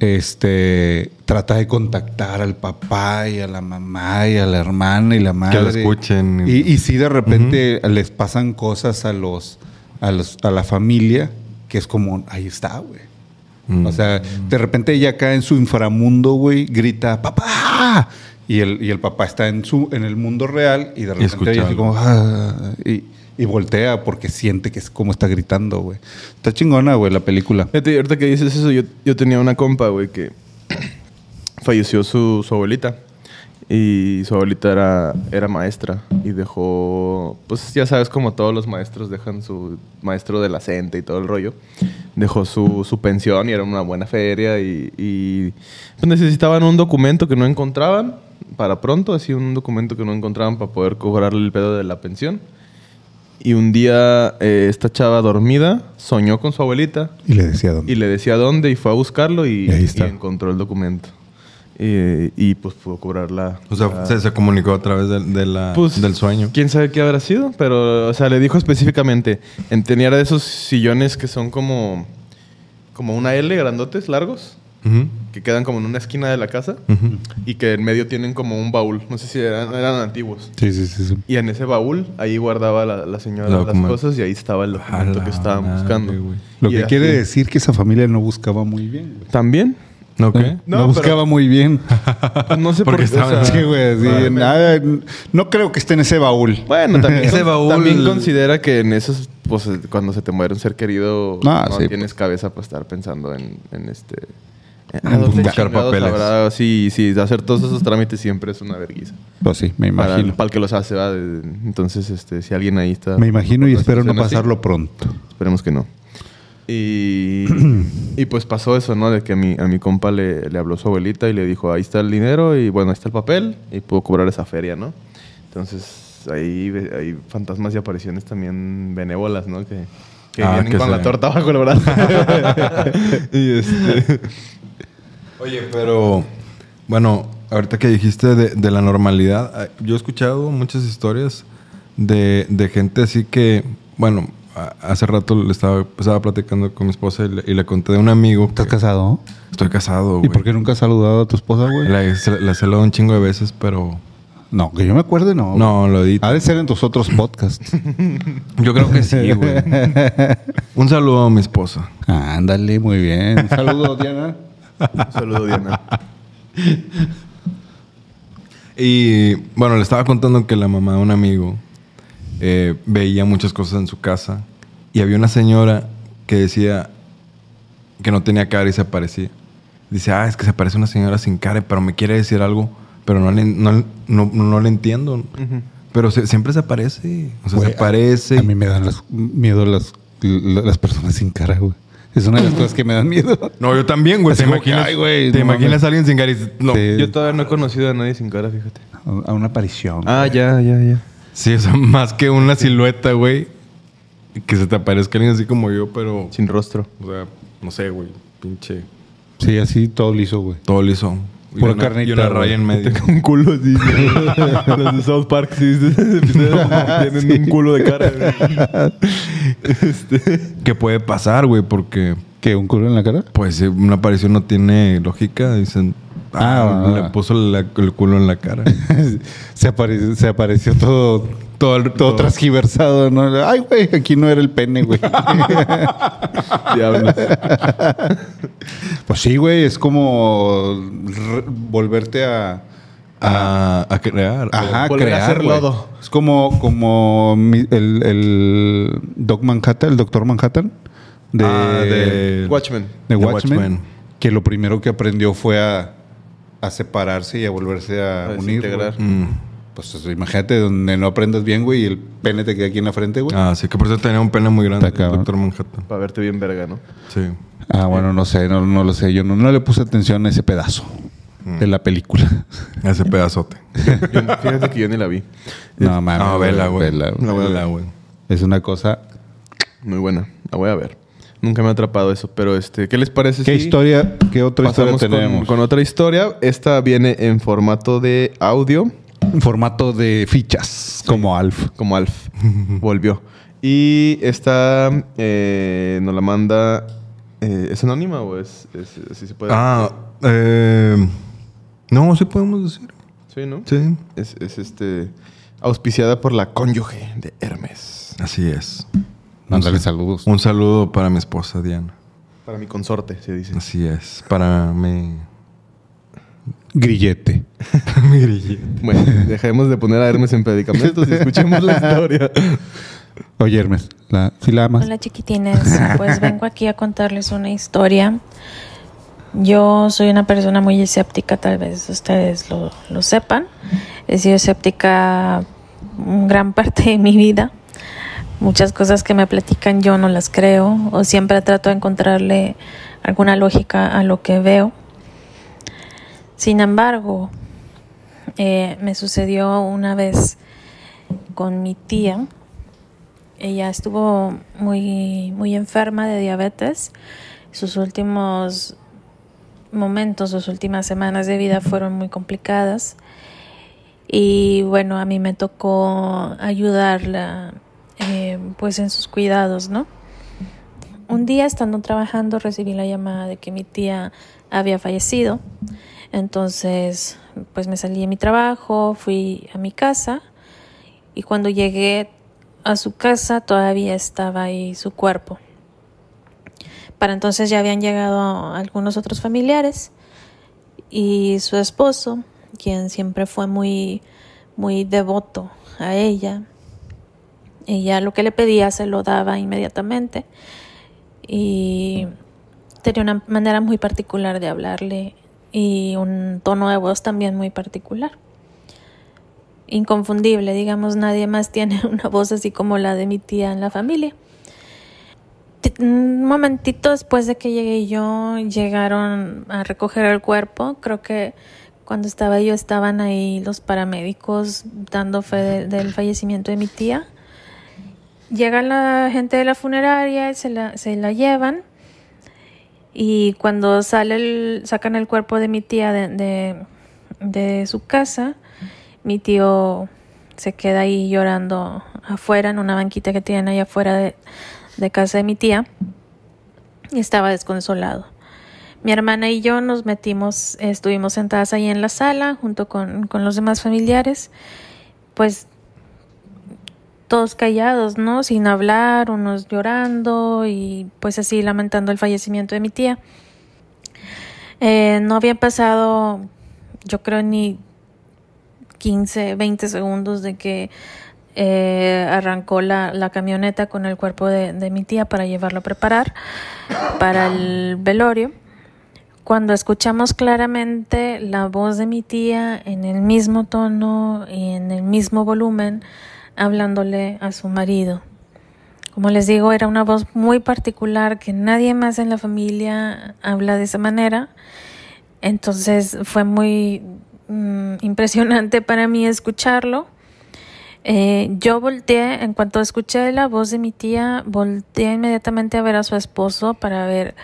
Este trata de contactar al papá y a la mamá y a la hermana y la madre. lo escuchen. Y, y si de repente les pasan cosas a los, a los a la familia que es como ahí está, güey. Mm. O sea, de repente ella acá en su inframundo, güey, grita papá y el, y el papá está en su en el mundo real y de repente ella así como "Ah", y, y voltea porque siente que es como está gritando, güey. Está chingona, güey, la película. Fíjate, ahorita que dices eso, yo, yo tenía una compa, güey, que falleció su, su abuelita. Y su abuelita era, era maestra y dejó, pues ya sabes como todos los maestros dejan su maestro de la y todo el rollo. Dejó su, su pensión y era una buena feria y, y, pues necesitaban un documento que no encontraban para pronto, así un documento que no encontraban para poder cobrarle el pedo de la pensión. Y un día eh, esta chava dormida soñó con su abuelita Y le decía dónde. y le decía dónde y fue a buscarlo y, Y ahí está. y encontró el documento. Y, y, pues pudo cobrar la... o sea, la- se, se comunicó a través de, de la, pues, del sueño. ¿Quién sabe qué habrá sido? Pero, o sea, le dijo específicamente, en tenía de esos sillones que son como, como una L, grandotes, largos, Que quedan como en una esquina de la casa y que en medio tienen como un baúl. No sé si eran, eran antiguos. Sí, sí, sí. sí. Y en ese baúl, ahí guardaba la, la señora las cosas y ahí estaba el documento que estaban madre, buscando. güey. Lo Y que así- quiere decir que esa familia no buscaba muy bien, güey. ¿También? ¿No qué? ¿Eh? No, No, buscaba pero- muy bien. Pues no sé Porque por qué. o estaban- sea, Sí, güey. sí, probablemente. nada, no creo que esté en ese baúl. Bueno, también, Ese baúl- también considera que en esos, pues eh, cuando se te muere un ser querido, Ah, no sí, tienes cabeza para estar pensando en, en este. En, En ¿dónde buscar papeles. Sí, sí, hacer todos esos trámites siempre es una vergüenza. Pues sí, me Para, imagino. para el que los hace, ¿va? Entonces, este, si alguien ahí está. Me imagino y espero no situación así, pasarlo pronto. Esperemos que no. Y, y pues pasó eso, ¿no? De que a mi, a mi compa le, le habló su abuelita y le dijo, ahí está el dinero y bueno, ahí está el papel y pudo cobrar esa feria, ¿no? Entonces ahí hay fantasmas y apariciones también benévolas, ¿no? Que, que Ah, vienen que con se- la torta bajo el brazo. y este... Oye, pero bueno, ahorita que dijiste de, de la normalidad, ah, yo he escuchado muchas historias de, de gente así que, bueno, hace rato le estaba, estaba platicando con mi esposa y le, y le conté de un amigo. ¿Estás casado? Estoy casado, ¿Y güey. por qué nunca has saludado a tu esposa, güey? La, la he saludado un chingo de veces, pero No, que yo me acuerde, no. no, lo edito. Ha de ser en tus otros podcasts. Yo creo que sí, güey. un saludo a mi esposa. Ándale, muy bien. Saludos, Diana. Un saludo, Diana. Y bueno, le estaba contando que la mamá de un amigo eh, veía muchas cosas en su casa y había una señora que decía que no tenía cara y se aparecía. Dice, ah, es que se parece una señora sin cara, pero me quiere decir algo, pero no le, no, no, no le entiendo. Pero se- siempre se aparece. O sea, se aparece. A, a mí me dan las- miedo las, las personas sin cara, güey. Es una de las cosas que me dan miedo. No, yo también, güey. ¿Te que, imaginas, ay, güey, ¿te no imaginas a alguien sin cara? No. Sí. Yo todavía no he conocido a nadie sin cara, fíjate. A una aparición. Ah, ya, ya, ya. Sí, o sea, más que una silueta, güey. Que se te aparezca alguien así como yo, pero... Sin rostro. O sea, no sé, güey. Pinche... Sí, así todo liso, güey. Todo liso. Pura una- carnita, Y una raya en medio. Un culo así. Los de South Park, sí. Tienen un culo de cara. este. ¿Qué puede pasar, güey? Porque, ¿Qué? ¿Un culo en la cara? pues, si una aparición no tiene lógica, dicen... Ah, Ah, le ah. puso la- el culo en la cara. se, apareció, se apareció todo, todo, el- todo todo- transgiversado, ¿no? Ay, güey, aquí no era el pene, güey. Diablos. pues sí, güey, es como volverte a... a, a crear. Ajá, volver a crear, hacer lodo. Es como, como mi- el, el Doc Manhattan, el Doctor Manhattan de, Ah, de- Watchmen. de Watchmen, Watchmen. que lo primero que aprendió fue a, a separarse y a volverse a, A unir. Mm. Pues imagínate donde no aprendas bien, güey, y el pene te queda aquí en la frente, güey. Ah, sí, que por eso tenía un pene muy grande. Está. Doctor Manhattan. Para verte bien verga, ¿no? Sí. Ah, bueno, no sé, no, no lo sé. Yo no, no le puse atención a ese pedazo de la película. Ese pedazote. Yo- fíjate que yo ni la vi. no, mames. No, vela, güey. vela, güey. La vela, güey. Es una cosa... Muy buena. La voy a ver. Nunca me ha atrapado eso, pero este, ¿qué les parece ¿Qué si historia, qué otra historia pasamos con, tenemos? con otra historia? Esta viene en formato de audio, formato de fichas, como Alf. como Alf. Volvió. Y esta eh, nos la manda. eh, ¿Es anónima o es, es- así se puede Ah, eh, no, sí podemos decir. Sí, ¿no? Sí. Es, es, este auspiciada por la cónyuge de Hermes. Así es. Mándale saludos. Un saludo para mi esposa Diana. Para mi consorte, se dice. Así es. Para mi. Grillete. mi grillete. Bueno, dejemos de poner a Hermes en predicamentos y escuchemos la historia. Oye, Hermes, la, ¿sí la amas? Hola chiquitines, pues vengo aquí a contarles una historia. Yo soy una persona muy escéptica, tal vez ustedes lo, lo sepan. He sido escéptica gran parte de mi vida. Muchas cosas que me platican yo no las creo o siempre trato de encontrarle alguna lógica a lo que veo. Sin embargo, eh, me sucedió una vez con mi tía. Ella estuvo muy, muy enferma de diabetes. Sus últimos momentos, sus últimas semanas de vida fueron muy complicadas. Y bueno, a mí me tocó ayudarla eh, pues en sus cuidados, ¿no? Un día estando trabajando recibí la llamada de que mi tía había fallecido. Entonces, pues me salí de mi trabajo, fui a mi casa y cuando llegué a su casa todavía estaba ahí su cuerpo. Para entonces ya habían llegado algunos otros familiares y su esposo, quien siempre fue muy, muy devoto a ella. Ella lo que le pedía se lo daba inmediatamente y tenía una manera muy particular de hablarle y un tono de voz también muy particular. Inconfundible, digamos, nadie más tiene una voz así como la de mi tía en la familia. Un momentito después de que llegué yo, llegaron a recoger el cuerpo. Creo que cuando estaba yo estaban ahí los paramédicos dando fe de- del fallecimiento de mi tía. Llega la gente de la funeraria, se la, se la llevan. Y cuando sale el, sacan el cuerpo de mi tía de, de, su casa, mi tío se queda ahí llorando afuera, en una banquita que tienen ahí afuera de, de casa de mi tía. Y estaba desconsolado. Mi hermana y yo nos metimos, estuvimos sentadas ahí en la sala junto con, con los demás familiares, pues todos callados, ¿no? Sin hablar, unos llorando y pues así lamentando el fallecimiento de mi tía. Eh, no había pasado, yo creo, ni 15, 20 segundos de que eh, arrancó la, camioneta con el cuerpo de, de mi tía para llevarlo a preparar para el velorio. Cuando escuchamos claramente la voz de mi tía en el mismo tono y en el mismo volumen, hablándole a su marido Como les digo, era una voz muy particular que nadie más en la familia habla de esa manera. Entonces fue muy mm, impresionante para mí escucharlo. Eh, yo volteé, en cuanto escuché la voz de mi tía, volteé inmediatamente a ver a su esposo para ver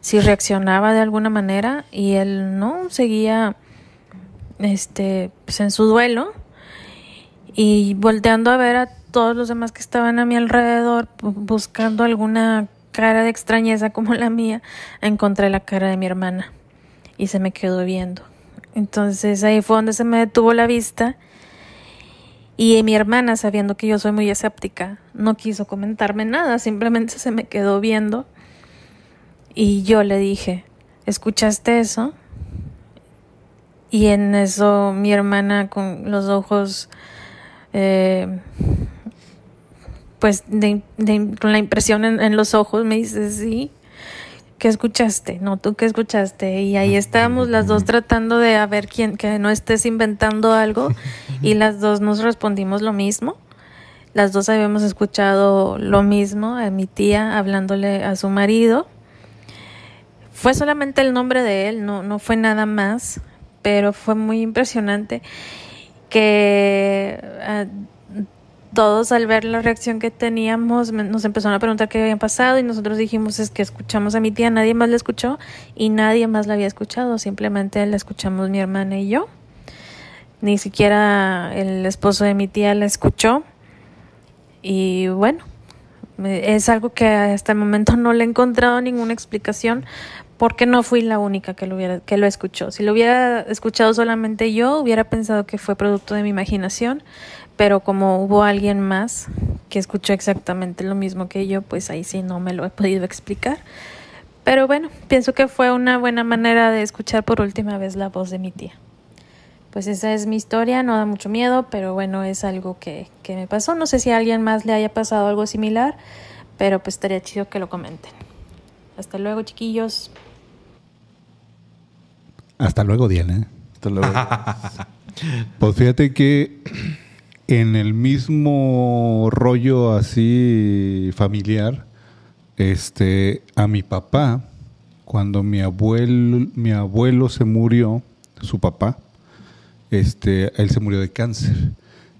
si reaccionaba de alguna manera y él no, seguía este, pues en su duelo y volteando a ver a todos los demás que estaban a mi alrededor buscando alguna cara de extrañeza como la mía, encontré la cara de mi hermana y se me quedó viendo. Entonces ahí fue donde se me detuvo la vista y mi hermana, sabiendo que yo soy muy escéptica, no quiso comentarme nada, simplemente se me quedó viendo y yo le dije, ¿escuchaste eso? Y en eso mi hermana con los ojos eh, pues con la impresión en, los ojos me dice, sí, ¿qué escuchaste? No, tú qué escuchaste. Y ahí estábamos las dos tratando de a ver quién, que no estés inventando algo. Y las dos nos respondimos lo mismo. Las dos habíamos escuchado lo mismo, a mi tía hablándole a su marido. Fue solamente el nombre de él, no, no fue nada más, pero fue muy impresionante que ah, todos al ver la reacción que teníamos nos empezaron a preguntar qué había pasado y nosotros dijimos es que escuchamos a mi tía, nadie más la escuchó y nadie más la había escuchado, simplemente la escuchamos mi hermana y yo. Ni siquiera el esposo de mi tía la escuchó y bueno, es algo que hasta el momento no le he encontrado ninguna explicación porque no fui la única que lo que lo escuchó. Si lo hubiera escuchado solamente yo, hubiera pensado que fue producto de mi imaginación, pero como hubo alguien más que escuchó exactamente lo mismo que yo, pues ahí sí no me lo he podido explicar. Pero bueno, pienso que fue una buena manera de escuchar por última vez la voz de mi tía. Pues esa es mi historia, no da mucho miedo, pero bueno, es algo que, que me pasó. No sé si a alguien más le haya pasado algo similar, pero pues estaría chido que lo comenten. Hasta luego, chiquillos. Hasta luego, Diana. Hasta luego. pues fíjate que en el mismo rollo así familiar, este, a mi papá, cuando mi abuelo, mi abuelo se murió, su papá, este, él se murió de cáncer.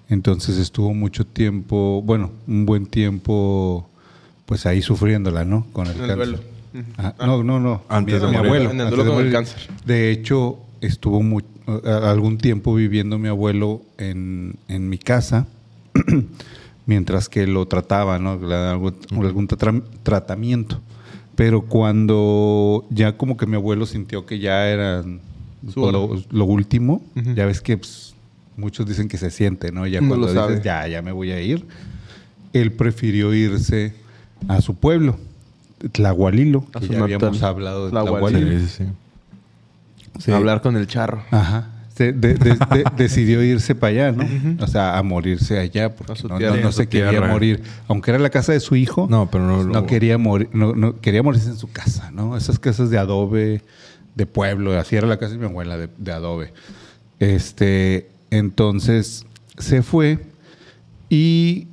Entonces estuvo mucho tiempo, bueno, un buen tiempo, pues ahí sufriéndola, ¿no? Con el, cáncer. Ah, no, no, no. Antes de mi morir. abuelo. En el antes duelo de con el morir. cáncer. De hecho, estuvo algún tiempo viviendo mi abuelo en, en mi casa, mientras que lo trataba, ¿no? Algún, algún tra- tratamiento. Pero cuando ya como que mi abuelo sintió que ya era lo, último, ya ves que pues, muchos dicen que se siente, ¿no? Ya No cuando lo dices, sabe. ya, ya me voy a ir, él prefirió irse a su pueblo, Tlahualilo, que ya natal. habíamos hablado de Tlahualilo. Tlahualilo. Sí, sí, sí. Sí. Hablar con el charro. Ajá. Se- de- de- de- decidió irse para allá, ¿no? O sea, a morirse allá, porque no, tierra. no- se quería tierra. morir. Aunque era la casa de su hijo, No, pero no, no quería morir, no, no- quería morirse en su casa, ¿no? Esas casas de adobe, de pueblo, así era la casa de mi abuela, de, de adobe. Este, entonces se fue y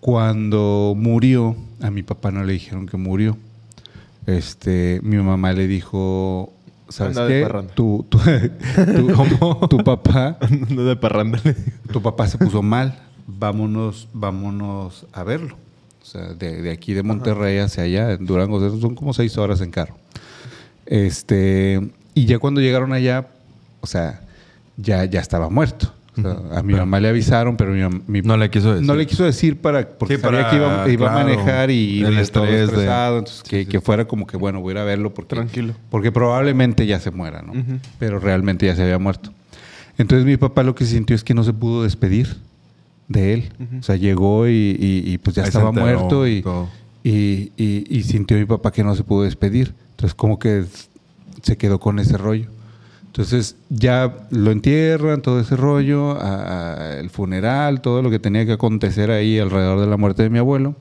cuando murió, a mi papá no le dijeron que murió. Este, mi mamá le dijo, ¿sabes Anda qué? Tu, tu, tu- tu papá, No de parranda. tu papá se puso mal. Vámonos, vámonos a verlo. O sea, de, de aquí de Monterrey hacia allá, en Durango, son como seis horas en carro. Este, y ya cuando llegaron allá, o sea, ya, ya estaba muerto. O sea, a mi mamá le avisaron, pero mi, mam- mi- No le quiso decir. no le quiso decir para porque Sí, sabía que iba, iba claro, a manejar y el estrés de- estresado, entonces Sí, que, sí. que fuera como que bueno, voy a ir a verlo porque Tranquilo. porque probablemente ya se muera, ¿no? Pero realmente ya se había muerto. Entonces mi papá lo que sintió es que no se pudo despedir de él. O sea, llegó y, y- y, pues ya Ahí estaba enteró muerto y sintió mi papá que no se pudo despedir. Entonces como que se quedó con ese rollo. Entonces ya lo entierran, todo ese rollo, a- a- el funeral, todo lo que tenía que acontecer ahí alrededor de la muerte de mi abuelo.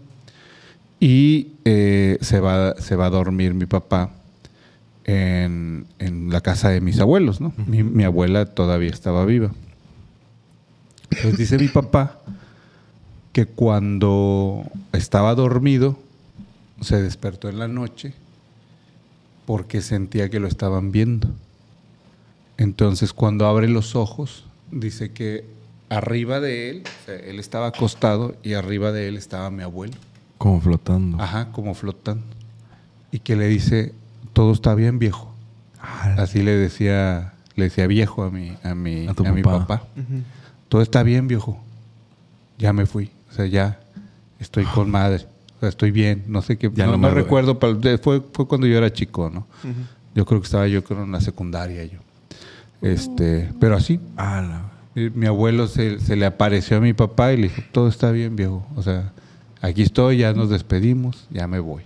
Y eh, se, va, se va a dormir mi papá en, en la casa de mis abuelos, ¿no? Mi, mi abuela todavía estaba viva. Entonces dice mi papá que cuando estaba dormido se despertó en la noche porque sentía que lo estaban viendo. Entonces cuando abre los ojos dice que arriba de él, o sea, él estaba acostado y arriba de él estaba mi abuelo. Como flotando. Ajá, como flotando. Y que le dice, todo está bien, viejo. Así le decía, le decía viejo a mi, a mi, A tu a mi papá. papá. Todo está bien, viejo. Ya me fui. O sea, ya estoy con madre. O sea, estoy bien. No sé qué. Ya no, me- recuerdo. Fue, fue cuando yo era chico, ¿no? Yo creo que estaba yo creo en la secundaria yo. Este, pero así, Ah, mi abuelo se, se le apareció a mi papá y le dijo, todo está bien, viejo. O sea, aquí estoy, ya nos despedimos, ya me voy.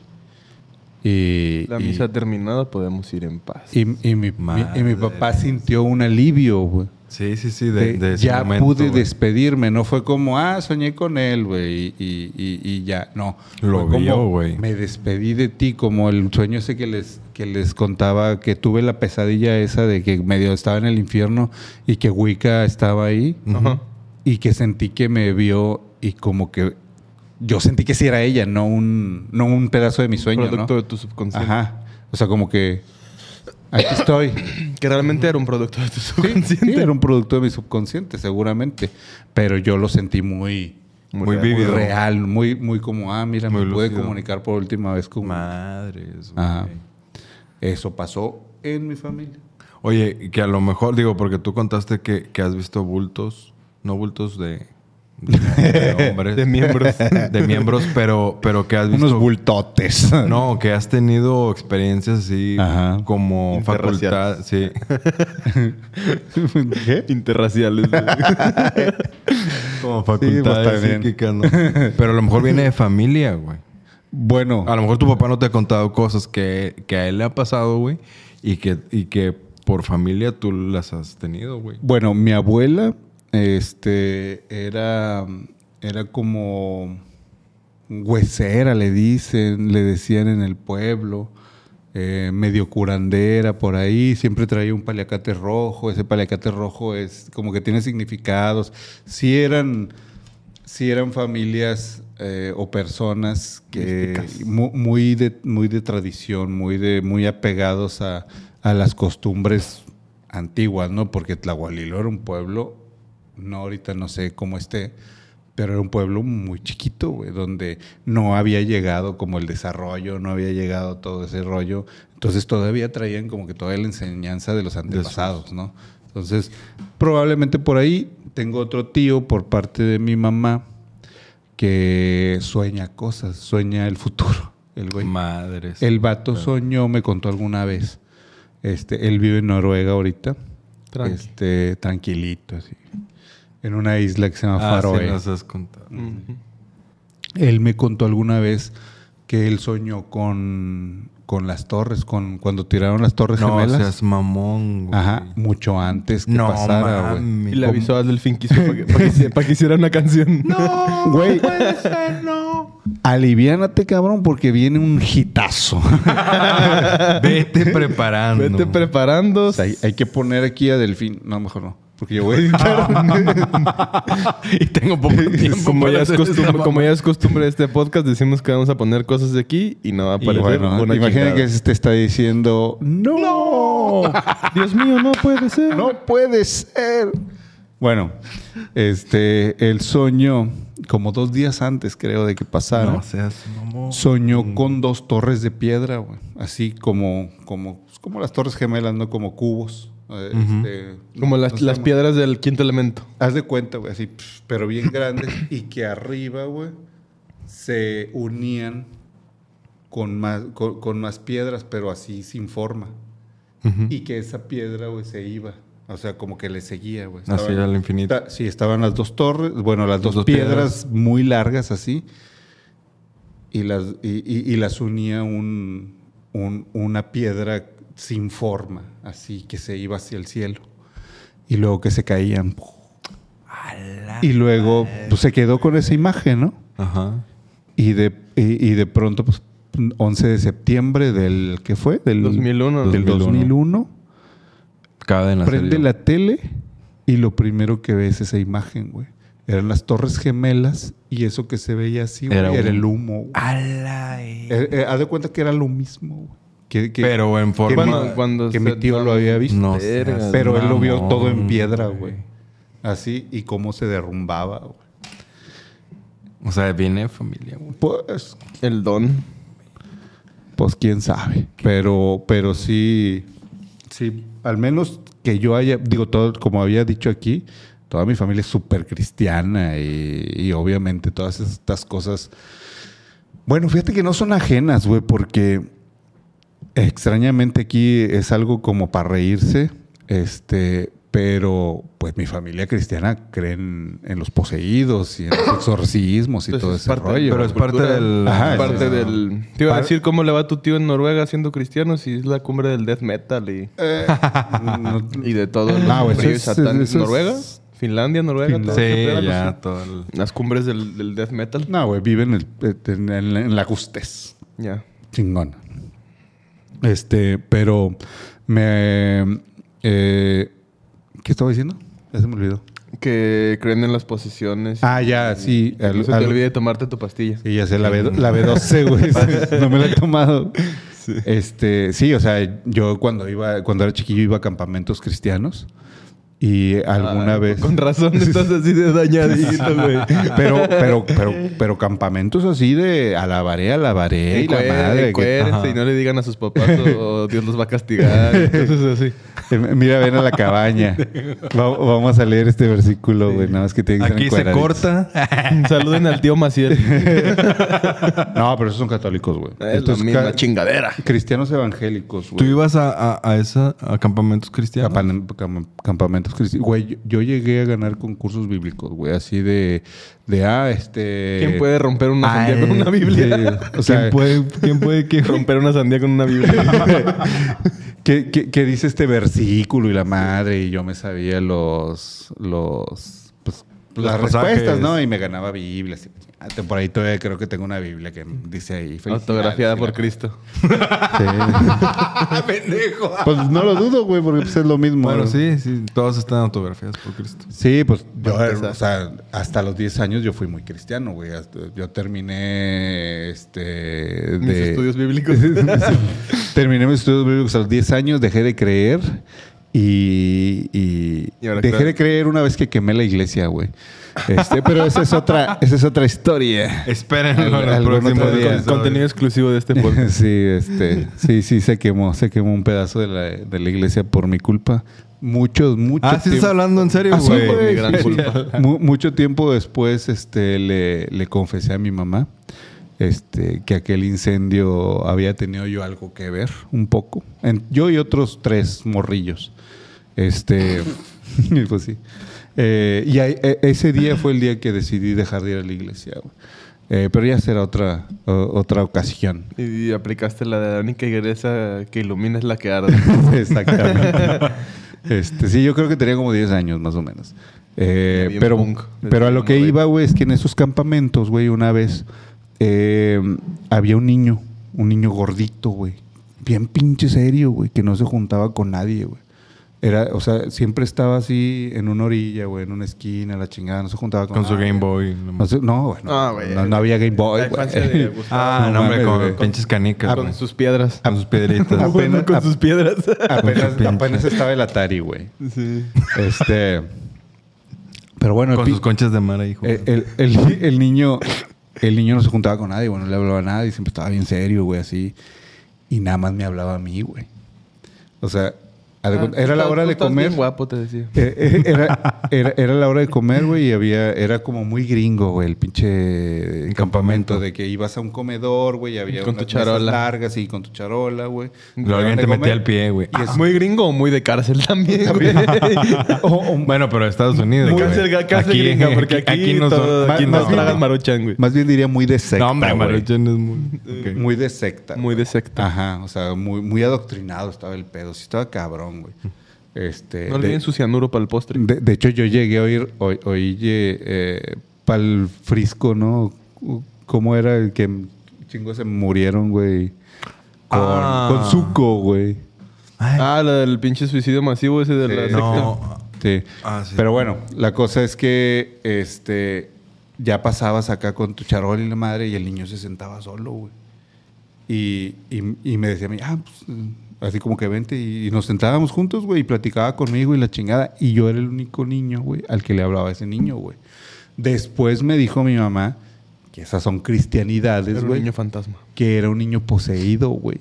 Y, La y- misa terminada, podemos ir en paz. y, y mi, mi- y mi papá sintió un alivio, güey. Sí, sí, sí. De, de- de ese ya momento, pude güey. despedirme, no fue como, ah, soñé con él, güey, y, y- y- y ya, no. Lo Fue vio, como, güey. Me despedí de ti, como el sueño ese que les, que les contaba, que tuve la pesadilla esa de que medio estaba en el infierno y que Wicca estaba ahí, Ajá. y que sentí que me vio y como que yo sentí que sí era ella, no un, no un pedazo de mi sueño, producto ¿no? de tu subconsciente. Ajá. O sea, como que aquí estoy. Que realmente era un producto de tu subconsciente. sí, era un producto de mi subconsciente, seguramente. Pero yo lo sentí muy, Muy muy real, muy, muy como, ah, mira, Muy me pude lúcido. comunicar por última vez con. Madres. Ajá. Eso pasó en mi familia. Oye, que a lo mejor, digo, porque tú contaste que, que has visto bultos, no bultos de, de, hombres. De miembros. De miembros, pero, pero que has visto. Unos bultotes. No, que has tenido experiencias así Ajá. como facultad. Sí. ¿Qué? Interraciales. Como pues, facultades también. psíquicas, ¿no? Pero a lo mejor viene de familia, güey. Bueno, A lo mejor tu papá no te ha contado cosas que, que a él le ha pasado, güey. Y que, y que por familia tú las has tenido, güey. Bueno, mi abuela, este, era, era como huesera, le dicen, le decían en el pueblo, eh, medio curandera por ahí, siempre traía un paliacate rojo, ese paliacate rojo es como que tiene significados. Sí eran, sí eran familias eh, o personas que mu- muy, de, muy de tradición, muy, de, muy apegados a, a las costumbres antiguas, ¿no? Porque Tlahualilo era un pueblo, no ahorita no sé cómo esté, pero era un pueblo muy chiquito, güey, donde no había llegado como el desarrollo, no había llegado todo ese rollo. Entonces todavía traían como que toda la enseñanza de los antepasados, ¿no? Entonces, probablemente por ahí tengo otro tío por parte de mi mamá que sueña cosas, sueña el futuro, el güey. Madres. El vato soñó, me contó alguna vez. Este, él vive en Noruega ahorita. Tranqui. Este, tranquilito, así. En una isla que se llama Ah, sí, Faroe. nos has contado. Él me contó alguna vez que él soñó con, con las torres, con cuando tiraron las torres No gemelas. seas mamón, güey. Ajá, mucho antes que No pasara, güey. Y le avisó a Delfín que hizo para que, que hiciera una canción. No, güey. Aliviánate, cabrón, porque viene un hitazo. Vete preparando. Vete preparando. O sea, hay, hay que poner aquí a Delfín. No, mejor no. Porque yo voy a editar. y tengo poco tiempo. como, ya es costumbre, como mamá. ya es costumbre de este podcast, decimos que vamos a poner cosas de aquí y no va a aparecer bueno, una imagina que te está diciendo, no, Dios mío, no puede ser. no puede ser. Bueno, este, él soñó, como dos días antes creo de que pasara, No seas soñó con dos torres de piedra, güey. Así como, como, pues, como las torres gemelas, ¿no? Como cubos. Este, Como las, las piedras del quinto elemento. Haz de cuenta, güey, así, pero bien grandes y que arriba, güey, se unían con más, con, con más piedras, pero así sin forma. Y que esa piedra, güey, se iba. O sea, como que le seguía, güey. Así Estaban- al infinito. sí, estaban las dos torres, bueno, las dos, dos piedras, muy largas así. Y las, y, y- y las unía un, un- una piedra sin forma, así que se iba hacia el cielo. Y luego que se caían. Y luego pues, se quedó con esa imagen, ¿no? Ajá. Y de, y, y de pronto, pues, 11 de septiembre del, ¿qué fue? Del 2001. Del 2001. 2001. Cada en la prende serie. la tele y lo primero que ve es esa imagen, güey. eran las Torres Gemelas y eso que se veía así, güey, Era era, el humo. güey. ¡Ala! Eh, eh, haz de cuenta que era lo mismo, güey. Que, que- Pero en que forma... mi- Cuando- cuando que mi tío lo había visto. No pero él lo vio todo en piedra, güey. Así, y cómo se derrumbaba, güey. O sea, viene de familia, güey. Pues, El don. pues quién sabe. Pero, pero sí, sí, al menos que yo haya, digo, todo, como había dicho aquí, toda mi familia es súper cristiana y, y obviamente todas estas cosas. Bueno, fíjate que no son ajenas, güey, porque extrañamente aquí es algo como para reírse, este, pero pues mi familia cristiana cree en, en los poseídos y en los exorcismos y Pues todo es ese parte- rollo. Pero es parte del... Ajá, parte sí. del. Te iba a decir cómo le va a tu tío en Noruega siendo cristiano si es la cumbre del death metal y, Eh, no- y de todo el Ah, güey, eso es- satán. eso es- ¿Noruega? ¿Finlandia? ¿Noruega? Finlandia. todo Sí, ya, los- todo el... Las cumbres del, del death metal. No, güey, vive en, el, en, en- la justez. Ya. Chingón. Este, pero me... eh, ¿Qué estaba diciendo? Ya se me olvidó. Que creen en las posesiones. Ah, ya, sí. Al- se te olvide tomarte tu pastilla. Sí, ya sé, la, B, la B12, güey. sí, no me la he tomado. Este, sí, o sea, yo cuando iba, cuando era chiquillo iba a campamentos cristianos. Y alguna Ah, vez. Con razón estás así de dañadito, güey. Pero, pero, pero, pero campamentos así de alabaré, alabaré y la madre. que- y no le digan a sus papás o Dios los va a castigar. Entonces así. Eh, Mira, ven a la cabaña. Va- vamos a leer este versículo, güey. Nada más que tiene que Aquí se corta. Saluden al tío Maciel. No, pero esos son católicos, güey. Es Esto la es misma ca- chingadera. Cristianos evangélicos, ¿Tú güey. ibas a, a, a esa, a campamentos cristianos? Campan- cam- cristianos. Güey, yo, yo llegué a ganar concursos bíblicos, güey. Así de, de ah, este. ¿Quién puede romper una Ay, sandía con una Biblia? sí. O sea, ¿Quién puede, quién puede qué? romper una sandía con una Biblia. ¿Qué, qué, qué dice este versículo y la madre? Y yo me sabía los. Los las respuestas, ¿no? Y me ganaba Biblias. Ah, Por ahí todavía creo que tengo una Biblia que dice ahí. Autografiada por Cristo. Sí. Pues no lo dudo, güey, porque pues, es lo mismo. Bueno, ¿no? sí, sí. Todas están autografiadas por Cristo. Sí, pues yo, empezar. o sea, hasta los 10 años yo fui muy cristiano, güey. Yo terminé, este... Mis de- estudios bíblicos. terminé mis estudios bíblicos a los 10 años, dejé de creer y... y Y ahora dejé creo. de creer una vez que quemé la iglesia, güey. Este, pero esa es otra, esa es otra historia. Espérenlo en el próximo día. Contenido exclusivo de este podcast. sí, este, sí, sí, se quemó, se quemó un pedazo de la, de la iglesia por mi culpa. Muchos, muchos. Ah, sí estás hablando en serio, Ah, sí, güey. gran culpa. Mucho tiempo después este, le, le confesé a mi mamá este, que aquel incendio había tenido yo algo que ver, un poco. En- yo y otros tres morrillos. Este, y pues sí. Eh, y ahí- e- ese día fue el día que decidí dejar de ir a la iglesia. güey. Eh, pero ya será otra, o- otra ocasión. Y aplicaste la de la única iglesia que ilumina es la que arde. Exactamente. este, sí, yo creo que tenía como 10 años más o menos. Eh, pero, punk, pero a lo que iba, güey, es que en esos campamentos, güey, una vez eh, había un niño, un niño gordito, güey, bien pinche serio, güey, que no se juntaba con nadie, güey. Era, o sea, siempre estaba así en una orilla, güey, en una esquina, la chingada, no se juntaba con Con su. Game Boy. No, sé- no, güey, no, Ah, güey. no, no había Game Boy, La güey. de. Ah, No no, hombre, con pinches canicas. con güey. sus piedras. Con sus piedritas. Apenas- con sus piedras. Apenas, estaba el Atari, güey. sí. Este. Pero bueno, el con pi- sus conchas de mar ahí. el, el- el- el niño. El niño no se juntaba con nadie, bueno, no le hablaba a nadie, siempre estaba bien serio, güey, así. Y nada más me hablaba a mí, güey. O sea, Ah, era la hora de comer. guapo, te decía. Eh, eh, Era, era, era la hora de comer, güey, y había, era como muy gringo, güey, el pinche campamento de que ibas a un comedor, güey, y había Con tu unas mesas charola. largas y con tu charola, güey. Alguien De te metía el pie, güey. ¿Muy gringo o muy de cárcel también, güey? o- o- Bueno, pero Estados Unidos. güey. cárcel, cárcel Aquí- gringa, porque aquí, no son. aquí Más- más- tragan maruchan, güey. Más bien diría muy de secta. No, hombre. Maruchan es muy. Muy de secta. Muy de secta. Ajá, o sea, muy, muy adoctrinado estaba el pedo. Sí estaba cabrón, güey. Este, No le de, den su cianuro para el postre. de, de hecho, yo llegué a oír, oí, oí, eh, pa'l frisco, ¿no? ¿Cómo era el que chingos se murieron, güey? Con, Ah. con Zuko, güey. Ah, la del pinche suicidio masivo ese de la Sí. secta. No. Sí. Ah, sí. Pero bueno, la cosa es que este ya pasabas acá con tu charol y la madre y el niño se sentaba solo, güey. Y, y- y me decía a mí, ah, pues, así como que vente y, y nos sentábamos juntos, güey, y platicaba conmigo y la chingada. Y yo era el único niño, güey, al que le hablaba a ese niño, güey. Después me dijo mi mamá que esas son cristianidades, Era un güey niño fantasma. que era un niño poseído, güey.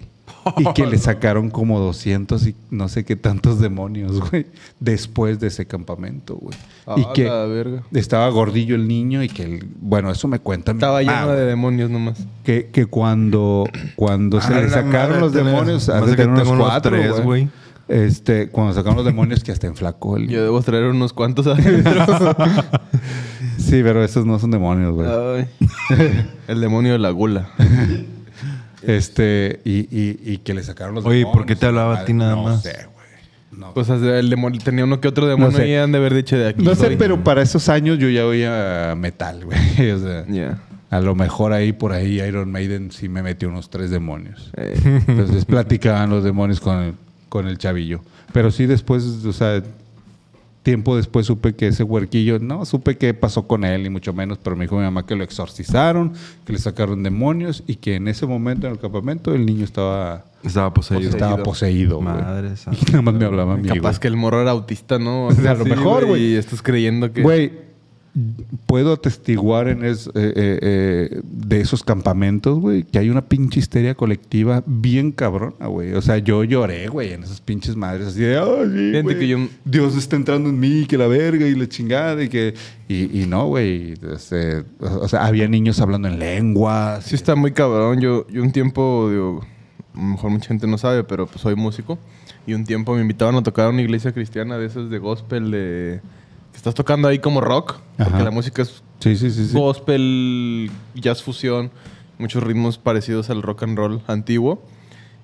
Y que le sacaron como 200 y no sé qué tantos demonios, güey, después de ese campamento, güey. y Ah, que la verga. estaba gordillo el niño y que, el- bueno, eso me cuenta mi Estaba mamá, lleno de demonios nomás. Que, que cuando, cuando se Ah, le la sacaron los demonios, más hace de que tener unos cuatro, tres, güey. Este, cuando sacaron los demonios que hasta enflacó el Yo debo traer unos cuantos adentro. Sí, pero esos no son demonios, güey. El demonio de la gula. Este, y, y, y que le sacaron los Oye, demonios. ¿por qué te hablaba a ti nada no más? sé, güey. No Cosas del demonio. Tenía uno que otro demonio No sé. y han de haber dicho de aquí. No sé, soy. pero para esos años yo ya oía metal, güey. O sea, Ya. a lo mejor ahí por ahí Iron Maiden sí me metió unos tres demonios. Eh, Entonces platicaban los demonios con el, con el chavillo. Pero sí después, o sea, tiempo después supe que ese huerquillo, no supe qué pasó con él, ni mucho menos, pero me dijo mi mamá que lo exorcizaron, que le sacaron demonios y que en ese momento en el campamento el niño estaba, Estaba poseído. estaba poseído. Madre Y santa. nada más me hablaba a mí. capaz güey. que el morro era autista, ¿no? O sea, a lo mejor, güey. Y estás creyendo que. Güey, puedo atestiguar en es- eh, eh, eh, de esos campamentos, güey, que hay una pinche histeria colectiva bien cabrona, güey. O sea, yo lloré, güey, en esas pinches madres así de, ay, sí, güey, que yo- Dios está entrando en mí, que la verga y la chingada y que... Y, y no, güey, este, o sea, había niños hablando en lenguas. Sí está muy cabrón. Yo, yo un tiempo, digo, a lo mejor mucha gente no sabe, pero pues soy músico. Y un tiempo me invitaban a tocar a una iglesia cristiana de esas de gospel, de... Estás tocando ahí como rock. Porque Ajá. la música es Sí, sí, sí. gospel, jazz fusión, muchos ritmos parecidos al rock and roll antiguo.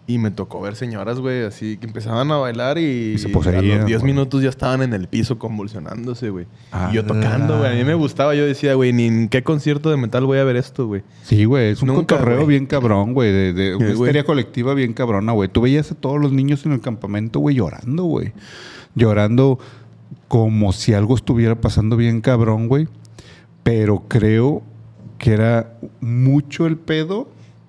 Y me tocó ver señoras, güey, así que empezaban a bailar y, Y se a los 10 güey. minutos ya estaban en el piso convulsionándose, güey. Ah, y yo tocando, güey. A mí me gustaba. Yo decía, güey, ni en qué concierto de metal voy a ver esto, güey. Sí, güey, es un Nunca, cotorreo güey. bien cabrón, güey, de, de una histeria colectiva bien cabrona, güey. Tú veías a todos los niños en el campamento, güey, llorando, güey. Llorando como si algo estuviera pasando bien cabrón, güey. Pero creo que era mucho el pedo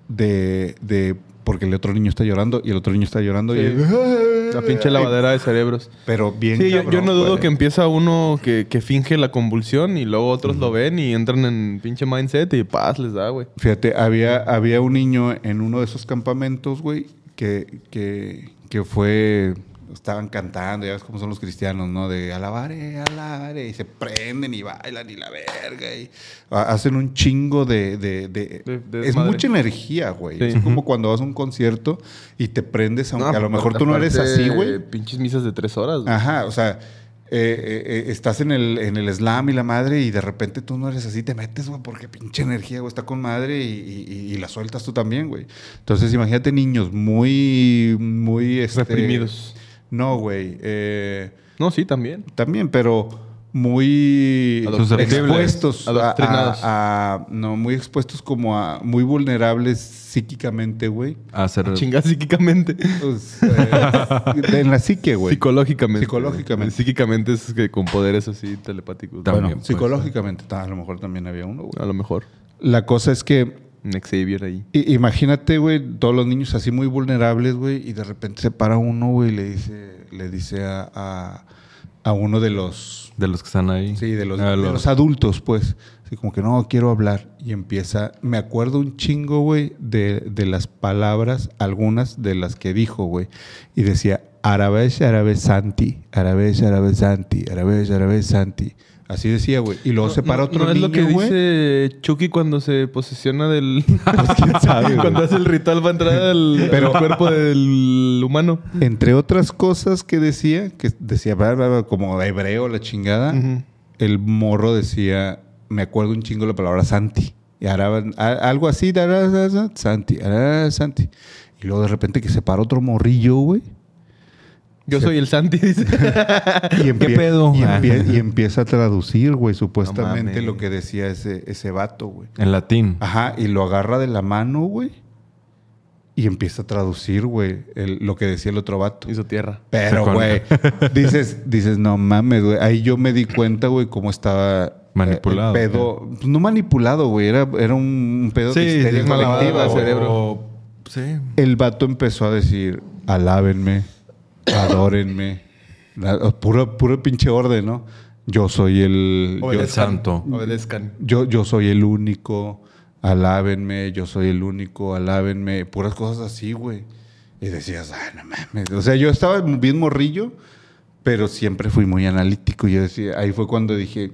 de, de porque el otro niño está llorando y el otro niño está llorando Sí. y La pinche lavadera de cerebros. pero bien Sí, yo, no dudo güey. que empieza uno que, que finge la convulsión y luego otros lo ven y entran en pinche mindset y paz les da, güey. Fíjate, había, había un niño en uno de esos campamentos, güey, que, que, que fue. Estaban cantando, ya ves cómo son los cristianos, ¿no? De alabare, alabare, y se prenden y bailan y la verga, y ha- hacen un chingo de. de- de- De- de es mucha energía, güey. Sí. Es como cuando vas a un concierto y te prendes, aunque a lo mejor tú no eres así, güey. Pinches misas de tres horas, güey. Ajá, o sea, eh, eh, eh, estás en el, en el slam y la madre y de repente tú no eres así, te metes, güey, porque pinche energía, güey, está con madre y, y- y la sueltas tú también, güey. Entonces, imagínate niños muy, muy... Este, Reprimidos. No, güey. eh, No, sí, también. también, pero muy expuestos a, a- a- no muy expuestos como a muy vulnerables psíquicamente güey A hacer... Chingar psíquicamente. Pues, eh, en la psique güey Psicológicamente. Psicológicamente. Psíquicamente es que con poderes así telepáticos. También. Bueno, pues. psicológicamente, a lo mejor también había uno, güey. A lo mejor. La cosa es que, Xavier ahí. i- imagínate, güey, todos los niños así muy vulnerables, güey, y de repente se para uno, güey, y le dice, le dice a, a, a uno de los, De los que están ahí. sí, de los, Ah, de los- los adultos, pues, así como que no, quiero hablar, y empieza, me acuerdo un chingo, güey, de, de las palabras, algunas de las que dijo, güey, y decía, Arabesh, Arabesh, Santi, Arabesh, Arabesh, Santi, Arabesh, Arabesh, Santi. Así decía, güey. Y luego se para no, otro no es niño, lo que güey. dice Chucky cuando se posesiona del. Pues, quién sabe, güey. cuando hace el ritual para entrar al, Pero- al cuerpo del humano. Entre otras cosas que decía, que decía bla, bla, bla, como hebreo la chingada, el morro decía, me acuerdo un chingo la palabra Santi. Y ahora, algo así, da, da, da, da, Santi, da, Santi. Y luego de repente que se para otro morrillo, güey. Yo soy el Santi, dice. Y empie- pedo? Y, Ah. empie- y empieza a traducir, güey, supuestamente mames. lo que decía ese, ese vato, güey. En latín. Ajá, y lo agarra de la mano, güey. y empieza a traducir, güey, el- lo que decía el otro vato. Hizo tierra. Pero, güey, dices, dices, no mames, güey. Ahí yo me di cuenta, güey, cómo estaba... eh, Manipulado, el pedo, pues, no manipulado, güey. Era, era un pedo Sí, de histeria colectiva, cerebro. Sí. El vato empezó a decir, alábenme, adórenme. La- puro, puro pinche orden, ¿no? Yo soy el... yo- El santo. Obedezcan. yo, yo soy el único, alábenme, yo soy el único, alábenme, puras cosas así, güey. Y decías, ay, no mames. O sea, yo estaba bien morrillo, pero siempre fui muy analítico. Y yo decía, ahí fue cuando dije,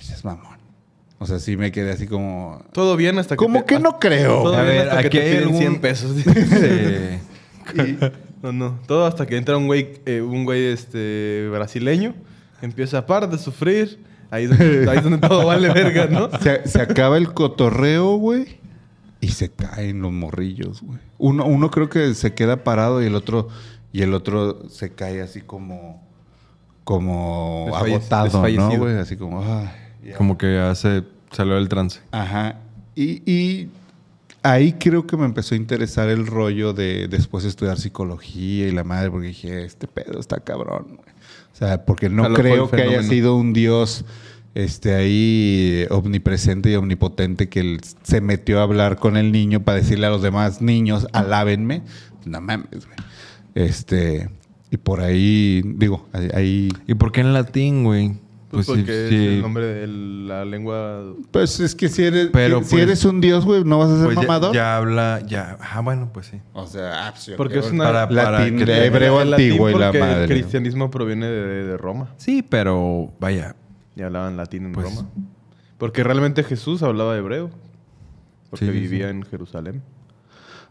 ese es mamón. O sea, sí me quedé así como. Todo bien hasta que. Como te- que no creo. Todo A bien ver, hasta que aquí te hay algún- 100 pesos. Sí. No, no. Todo hasta que entra un güey, eh, un güey este, brasileño. Empieza a par de sufrir. Ahí es donde, ahí es donde todo vale verga, ¿no? Se, se acaba el cotorreo, güey. Y se caen los morrillos, güey. Uno, uno creo que se queda parado y el otro, y el otro se cae así como, como Desfalle- agotado, ¿no, güey? Así como, ay. Como que ya se salió del trance. Ajá. Y, y ahí creo que me empezó a interesar el rollo de después estudiar psicología y la madre, porque dije, este pedo está cabrón, güey. O sea, porque no creo que haya sido un dios este ahí omnipresente y omnipotente que él se metió a hablar con el niño para decirle a los demás niños, alábenme. No mames, güey. Este, y por ahí, digo, ahí ¿Y por qué en latín, güey? Pues, porque sí. es el nombre de la lengua. Pues es que si eres, Pero, si, si pues, eres un dios, güey, no vas a ser Pues ya, mamador. ya habla, ya. Ah, bueno, pues sí. O sea, ah, pues, Porque es una- Para- para latín, que de hebreo antiguo y la madre. El cristianismo proviene de, de Roma. Sí, pero vaya. Y hablaban latín en Pues- Roma. Porque realmente Jesús hablaba hebreo. Porque Sí, vivía sí. en Jerusalén.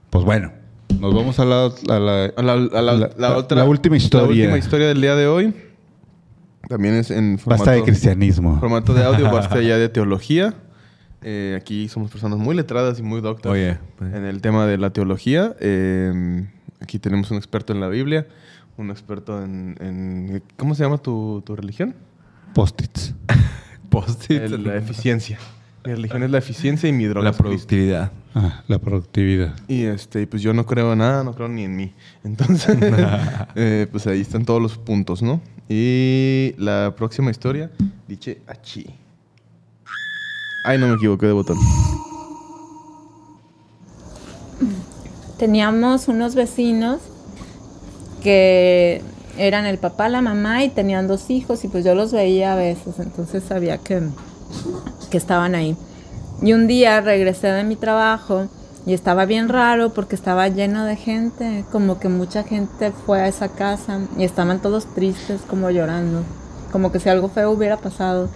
Pues bueno, nos vamos a la, a la, A la, a la- La- la la- otra, la última historia. La última historia del día de hoy. También es en formato, basta de cristianismo. formato de audio, basta ya de teología. Eh, aquí somos personas muy letradas y muy doctas Oye, pues- en el tema de la teología. Eh, aquí tenemos un experto en la Biblia, un experto en... en- ¿Cómo se llama tu, tu religión? Post-its. Post-it. El- la eficiencia. Mi religión es la eficiencia y mi droga La es productividad. Ah, la productividad. Y este, pues yo no creo en nada, no creo ni en mí. Entonces, eh, pues ahí están todos los puntos, ¿no? Y la próxima historia, dice Achi. Ay, no me equivoqué de botón. Teníamos unos vecinos que eran el papá, la mamá y tenían dos hijos y pues yo los veía a veces, entonces sabía que, que estaban ahí. Y un día regresé de mi trabajo y estaba bien raro porque estaba lleno de gente, como que mucha gente fue a esa casa y estaban todos tristes, como llorando, como que si algo feo hubiera pasado.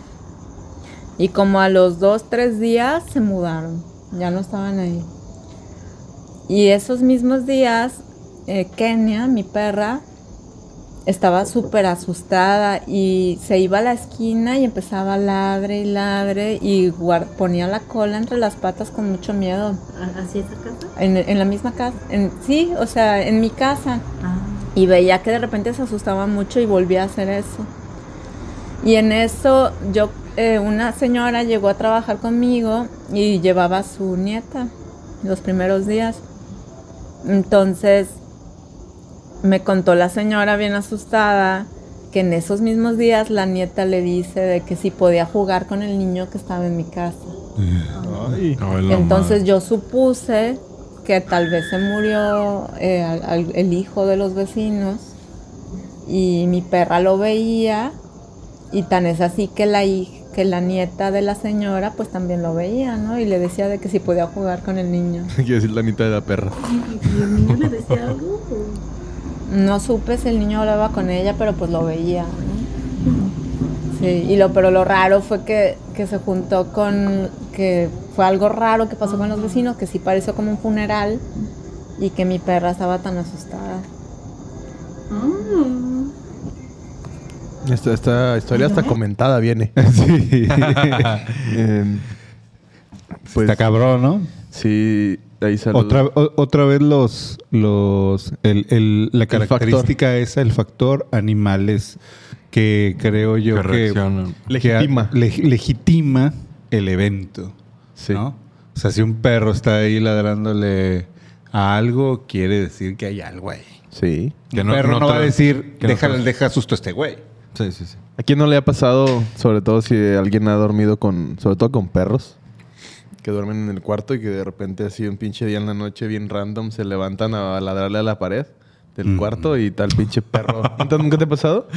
Y como a los dos, tres días se mudaron, ya no estaban ahí. Y esos mismos días, eh, Kenia, mi perra, estaba súper asustada y se iba a la esquina y empezaba a ladre y ladre y ponía la cola entre las patas con mucho miedo. ¿Así esa casa? En, en la misma casa. En, sí, o sea, en mi casa. Ah. Y veía que de repente se asustaba mucho y volvía a hacer eso. Y en eso yo, eh, una señora llegó a trabajar conmigo y llevaba a su nieta los primeros días. Entonces me contó la señora bien asustada que en esos mismos días la nieta le dice de que si podía jugar con el niño que estaba en mi casa. Ay. Entonces yo supuse que tal vez se murió eh, al- al- el hijo de los vecinos y mi perra lo veía y tan es así que la hij- que la nieta de la señora pues también lo veía, ¿no? Y le decía de que si podía jugar con el niño. Quiero decir la mitad de la perra. ¿Y el niño le decía algo? No supe si el niño hablaba con ella, pero pues lo veía, ¿no? Sí, y lo, pero lo raro fue que, que se juntó con, que fue algo raro que pasó con los vecinos, que sí pareció como un funeral y que mi perra estaba tan asustada. Esta, esta historia hasta comentada viene. sí. Em, pues Está cabrón, ¿no? sí, ahí. Otra, o- otra vez los, los el, el- la característica esa, el factor animales, que creo yo Que que, reaccionan. que Legitima. le- legitima el evento. Sí. ¿no? O sea, si un perro está ahí ladrándole Algo quiere decir que hay algo ahí. Sí. Que Un no- perro no, no va a decir, que no deja susto a este güey. Sí, sí, sí. ¿A quién no le ha pasado, sobre todo si alguien ha dormido con, sobre todo con perros, que duermen en el cuarto y que de repente así un pinche día en la noche bien random se levantan a ladrarle a la pared del Mm. cuarto y tal pinche perro. ¿Nunca, nunca te ha pasado?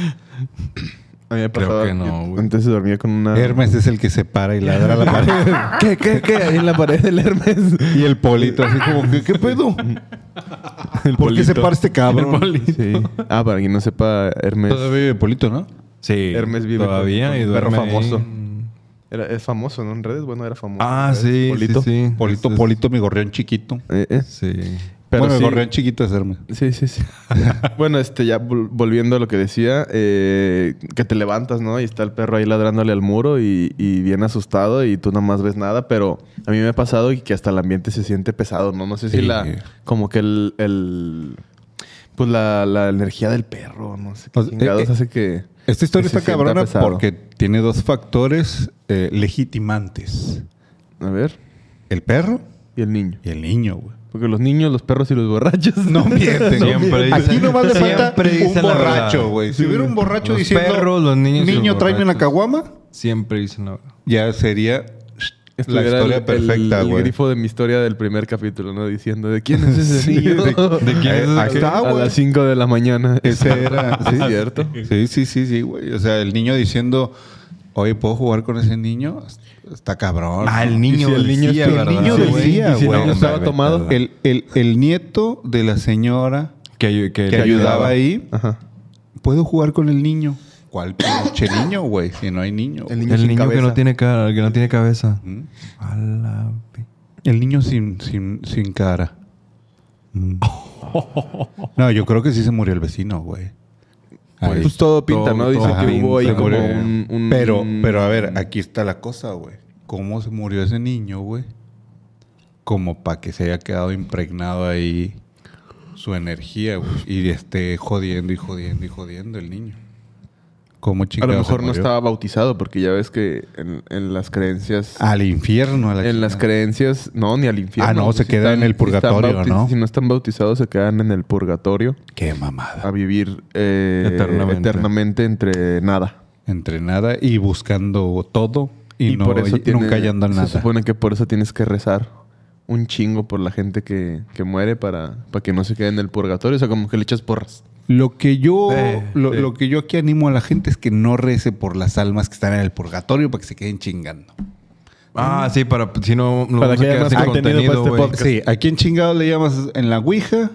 A mí me ha Creo que no, güey. Antes se dormía con una... Hermes es el que se para y ladra a la pared. ¿Qué, qué, qué? Ahí en la pared del Hermes. y el polito así como, ¿qué, qué pedo? ¿Por qué se para este cabrón? Sí. Ah, para quien no sepa, Hermes... Todavía vive polito, ¿no? Sí. Hermes vive todavía con- y con perro duerme ahí. Era, es famoso, ¿no? En redes, bueno, era famoso. Ah, sí, Polito. sí, sí. Polito, Es- es- polito, mi gorrión chiquito. Eh, eh. Sí. Pero bueno, sí- el gorrión chiquito es Hermes. Sí, sí, sí. bueno, este, ya vol- volviendo a lo que decía, eh, que te levantas, ¿no? Y está el perro ahí ladrándole al muro y, y bien asustado y tú nada más ves nada, pero a mí me ha pasado y que hasta el ambiente se siente pesado, ¿no? No sé si Sí. la, como que el, el- pues la, la energía del perro, no sé qué O sea, chingados eh, eh, hace que... Esta historia que está cabrona pesado. porque tiene dos factores eh, legitimantes. A ver, El perro y el niño. y el niño, güey. Porque los niños, los perros y los borrachos... No mienten. Siempre dicen- Aquí nomás le falta siempre un dicen la borracho, verdad. güey. Si hubiera un borracho Los diciendo... perros, los niños y los Niño, tráeme caguama. Siempre dicen la verdad. Ya sería la historia el, perfecta, el, el güey. grifo de mi historia del primer capítulo, ¿no? Diciendo, ¿de quién es ese Sí, niño? de- de quién es ese está, A güey. las 5 de la mañana. Ese era... Sí, es cierto. Sí, sí, sí, sí, güey. O sea, el niño diciendo... Oye, ¿puedo jugar con ese niño? Está cabrón. Ah, el niño si el niño decía, el ¿verdad? niño decía, y si el güey. niño estaba tomado. El, el, el nieto de la señora Que, que, que ayudaba ahí... Ajá. ¿Puedo jugar con el niño? ¿Cuál pinche niño, güey? Si no hay niño. El niño El sin niño que no tiene cara, que no tiene cabeza. ¿Mm? A la pi- El niño sin, sin, sin cara. Mm. No, yo creo que sí se murió el vecino, güey. Ahí. Pues todo pinta, Todo- ¿no? Dice todo que pinta, hubo ahí se como murió. un, un- Pero, un- pero a ver, aquí está la cosa, güey. ¿Cómo se murió ese niño, güey? Como para que se haya quedado impregnado ahí su energía, güey. Y esté jodiendo y jodiendo y jodiendo el niño. ¿Cómo A lo mejor no estaba bautizado, porque ya ves que en, en las creencias... Al infierno, a la en las chingada. creencias... No, ni al infierno. Ah, no, se queda en el si están purgatorio, bauti- ¿no? Si no están bautizados, se quedan en el purgatorio Qué mamada. a vivir eh, Eternamente. eternamente entre nada. Entrenada y buscando todo y, no, y tiene- nunca hallando nada. Se supone que por eso tienes que rezar un chingo por la gente que, que muere para, para que no se quede en el purgatorio. O sea, como que le echas porras. Lo que yo Eh, lo, lo que yo aquí animo a la gente es que no rece por las almas que están en el purgatorio para que se queden chingando. Ah, sí, para si no nos Para vamos a que haya quedar más sin contenido para este. Sí, ¿a quién chingado le llamas en la Ouija?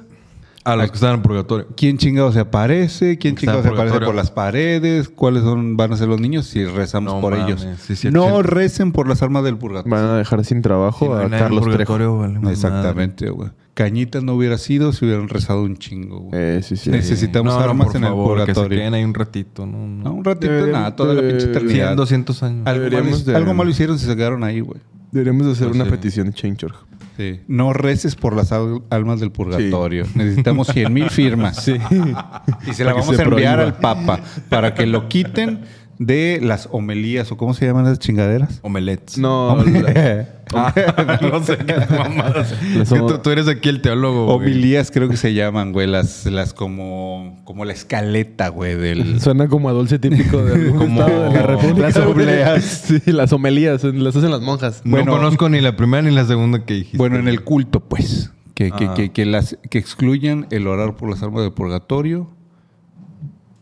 A los que están en purgatorio. ¿Quién chingado se aparece? ¿Quién Está chingado se aparece purgatorio. por las paredes? ¿Cuáles son, van a ser los niños si rezamos No por mames, ellos? sí, sí, no recen por las almas del purgatorio. Van a dejar sin trabajo Si no a Carlos Trejo. purgatorio, vale. Exactamente, güey. Cañitas no hubiera sido si hubieran rezado un chingo, güey. Eh, sí, sí. Necesitamos No, no, armas en el favor, Que se purgatorio. queden ahí un ratito, ¿no? No, no. un ratito Deberían- nada, toda la pinche eternidad. 100, 200 años. Algo, malo, de- algo malo hicieron si se quedaron ahí, güey. Deberíamos de hacer Pues una sí. petición de Change.org. Sí. No reces por las al- almas del purgatorio. Necesitamos 100 mil firmas. Sí. Y se la Para vamos se a enviar prohíba. al Papa para que lo quiten de las homilías o cómo se llaman esas chingaderas. Omelets. No, la- Ah, no sé qué mamadas. Las tú, tú eres aquí el teólogo, güey. Homilías creo que se llaman, güey. Las, las como, como la escaleta, güey, del... Suena como a dulce típico de algún Como estado de la República. las obleas. Sí, las homelías. Las hacen las monjas. No conozco ni la primera ni la segunda que dijiste. Bueno, en el culto, pues. Que, que, Ah. que, que las, que excluyan el orar por las almas del purgatorio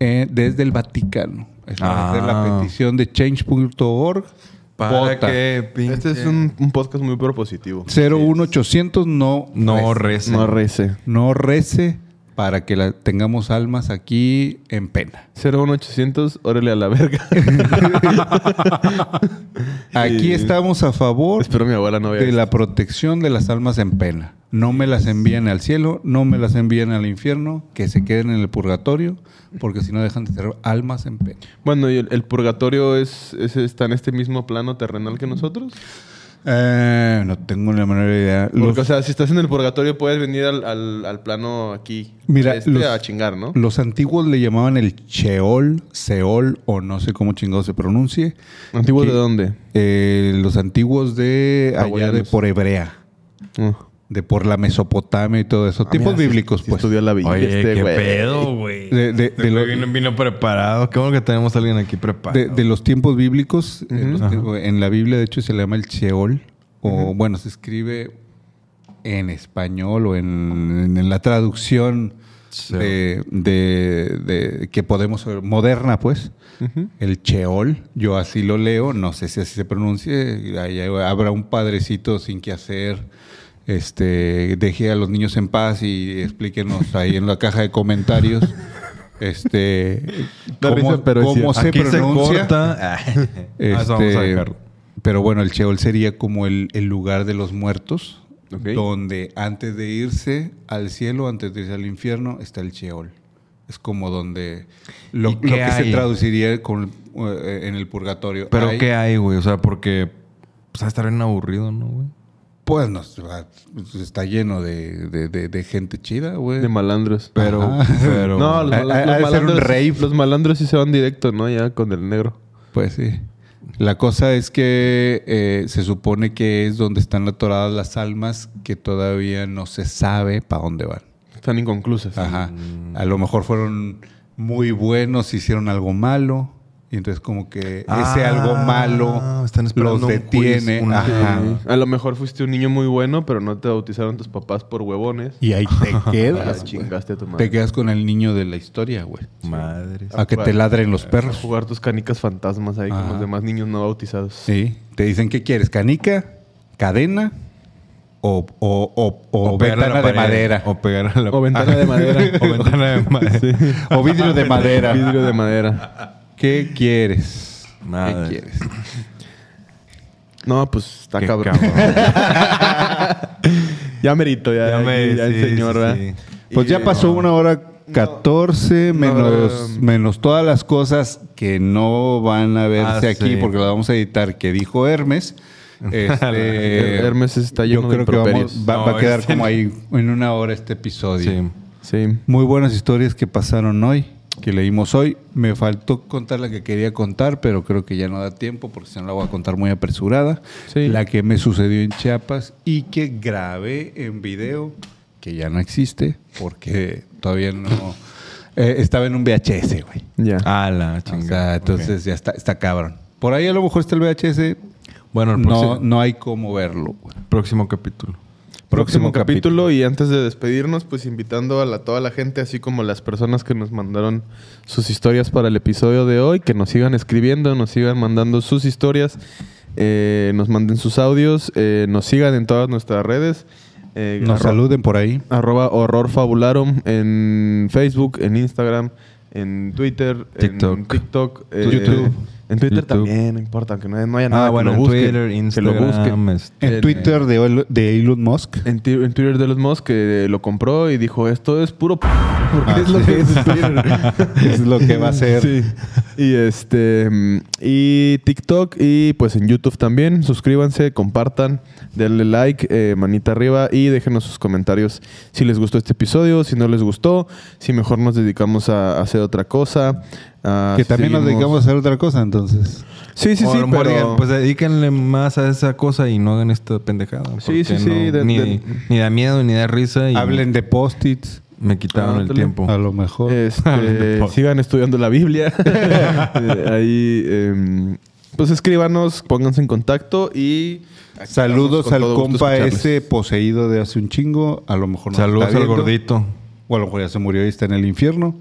eh, desde el Vaticano. Es Ah. la petición de change.org. para que pinche... Este es un, un podcast muy propositivo. 01800 no No rece. No rece. no rece para que la, tengamos almas aquí en pena. 01800, órale a la verga. Aquí estamos a favor Espero mi abuela no de esto. la protección de las almas en pena. No me las envíen al cielo, no me las envíen al infierno, que se queden en el purgatorio, porque si no dejan de ser almas en pena. Bueno, ¿y el, el purgatorio es, es- está en este mismo plano terrenal que nosotros? Eh, no tengo la menor idea. Porque, o sea, si estás en el purgatorio puedes venir al, al- al plano aquí. Mira, este, los- a chingar, ¿no? los antiguos le llamaban el Sheol, Seol, o no sé cómo chingado se pronuncie. ¿Antiguos que- de dónde? Eh, los antiguos de allá de por Hebrea. Ah. De por la Mesopotamia y todo eso. Tiempos Ah, mira, sí- bíblicos, pues. estudió la Biblia Oye, este qué pedo, güey. De- de- Este de lo- güey vino, vino preparado. Qué bueno que tenemos a alguien aquí preparado. De, de los tiempos bíblicos, en, los Ajá. tiempos- en la Biblia de hecho se le llama el Sheol, o bueno, se escribe en español o en, en la traducción de, de- de- que podemos ver, moderna, pues, el Sheol, yo así lo leo, no sé si así se pronuncie, ahí habrá un padrecito sin que hacer. Este, deje a los niños en paz y explíquenos ahí en la caja de comentarios este cómo, risa, pero es cómo se Aquí se pronuncia. corta. Este, pero bueno, el Sheol sería como el, el lugar de los muertos, donde antes de irse al cielo, antes de irse al infierno, está el Sheol. Es como donde lo, ¿Y lo qué que se traduciría con, eh, en el purgatorio. Pero Hay- ¿qué hay, güey? O sea, porque pues, va a estar bien aburrido, ¿no, güey? Pues no, está lleno de, de- de- de gente chida, güey. De malandros. Pero, Ajá. pero. No, los, un malandros, rave. los malandros sí se van directo, ¿no? Ya con el negro. Pues sí. La cosa es que eh, se supone que es donde están atoradas las almas que todavía no se sabe para dónde van. Están inconclusas. Ajá. A lo mejor fueron muy buenos, hicieron algo malo. Y entonces como que ese Ah, algo malo están los un detiene. juicio, Ajá. A lo mejor fuiste un niño muy bueno, pero no te bautizaron tus papás por huevones. Y ahí te Ah, quedas. chingaste a tu madre. Te quedas con el niño de la historia, güey. Madre. A que te ladren los A perros. jugar tus canicas fantasmas ahí con los demás niños no bautizados. Sí. Te dicen, ¿qué quieres? ¿Canica? ¿Cadena? ¿O, o, o, o a ventana de madera? O pegar a la O ventana de madera. o ventana de madera. O vidrio de madera. Vidrio de madera. ¿Qué quieres? Madre. ¿Qué quieres? No, pues está Qué cabrón. ya merito, ya, Ya ya, me- ya el sí, señor, sí, ¿verdad? sí. Pues Y, ya pasó una hora 14 no, menos, no, menos todas las cosas que no van a verse Ah, aquí sí. porque las vamos a editar que dijo Hermes. Este, Hermes está lleno yo de creo que vamos- improperios. va, va a quedar como ahí en una hora este episodio. Sí. Sí. Muy buenas historias que pasaron hoy, que leímos hoy. Me faltó contar la que quería contar, pero creo que ya no da tiempo porque si no la voy a contar muy apresurada. Sí. La que me sucedió en Chiapas y que grabé en video, que ya no existe porque todavía no... eh, estaba en un VHS, güey. Ya. Ah, la O chingada. sea, entonces ya está, está cabrón. Por ahí a lo mejor está el VHS. Bueno, el No, próximo, no hay cómo verlo, güey. próximo capítulo. Próximo, capítulo. y antes de despedirnos, pues invitando a la- toda la gente, así como las personas que nos mandaron sus historias para el episodio de hoy, que nos sigan escribiendo, nos sigan mandando sus historias, eh, nos manden sus audios, eh, nos sigan en todas nuestras redes. eh, Nos saluden por ahí. Arroba Horror Fabularum en Facebook, en Instagram, en Twitter, en TikTok. TikTok, eh, YouTube. En Twitter YouTube. también, no importa, aunque no, no haya nada. Ah, que bueno, lo en busquen, Twitter, que Instagram. lo busquen. este, En Twitter de, Elo- de Elon Musk. En, Twitter de los Musk que lo compró y dijo, esto es puro p porque Ah, es lo sí. que es Twitter. Es lo que va a ser. Sí. Y este y TikTok y pues en YouTube también. Suscríbanse, compartan, denle like, eh, manita arriba y déjenos sus comentarios si les gustó este episodio, si no les gustó, si mejor nos dedicamos a, a hacer otra cosa. A- Que también nos dedicamos a hacer otra cosa, entonces. Sí, sí, o sí, pero... digan, pues dedíquenle más a esa cosa y no hagan esta pendejada. Sí, sí, sí, no- de- ni, de- ni da miedo, ni da risa. Y Hablen de post-its, Me quitaron el Ándale. tiempo. a lo mejor. Este, sigan estudiando la Biblia. Eh, Ahí, em, pues escríbanos, pónganse en contacto y Saludos al compa ese poseído de hace un chingo. A lo mejor no Saludos está al gordito. O a lo mejor ya se murió y está en el infierno.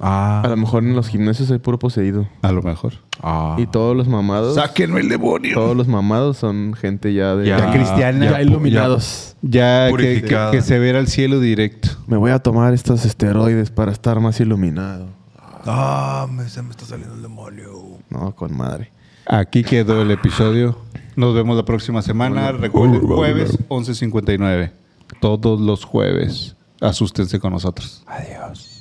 Ah. A lo mejor en los gimnasios hay puro poseído. A lo mejor. Ah. Y todos los mamados, ¡Sáquenme el demonio! todos los mamados son gente ya de Ya cristiana. ya iluminados. Ya que, que, Purificada. que se verá al cielo directo. Me voy a tomar estos esteroides para estar más iluminado. Ah, me, se me está saliendo el demonio. No, con madre. Aquí quedó el episodio. Nos vemos la próxima semana. Recuerden, jueves 11.59. Todos los jueves. Asústense con nosotros. Adiós.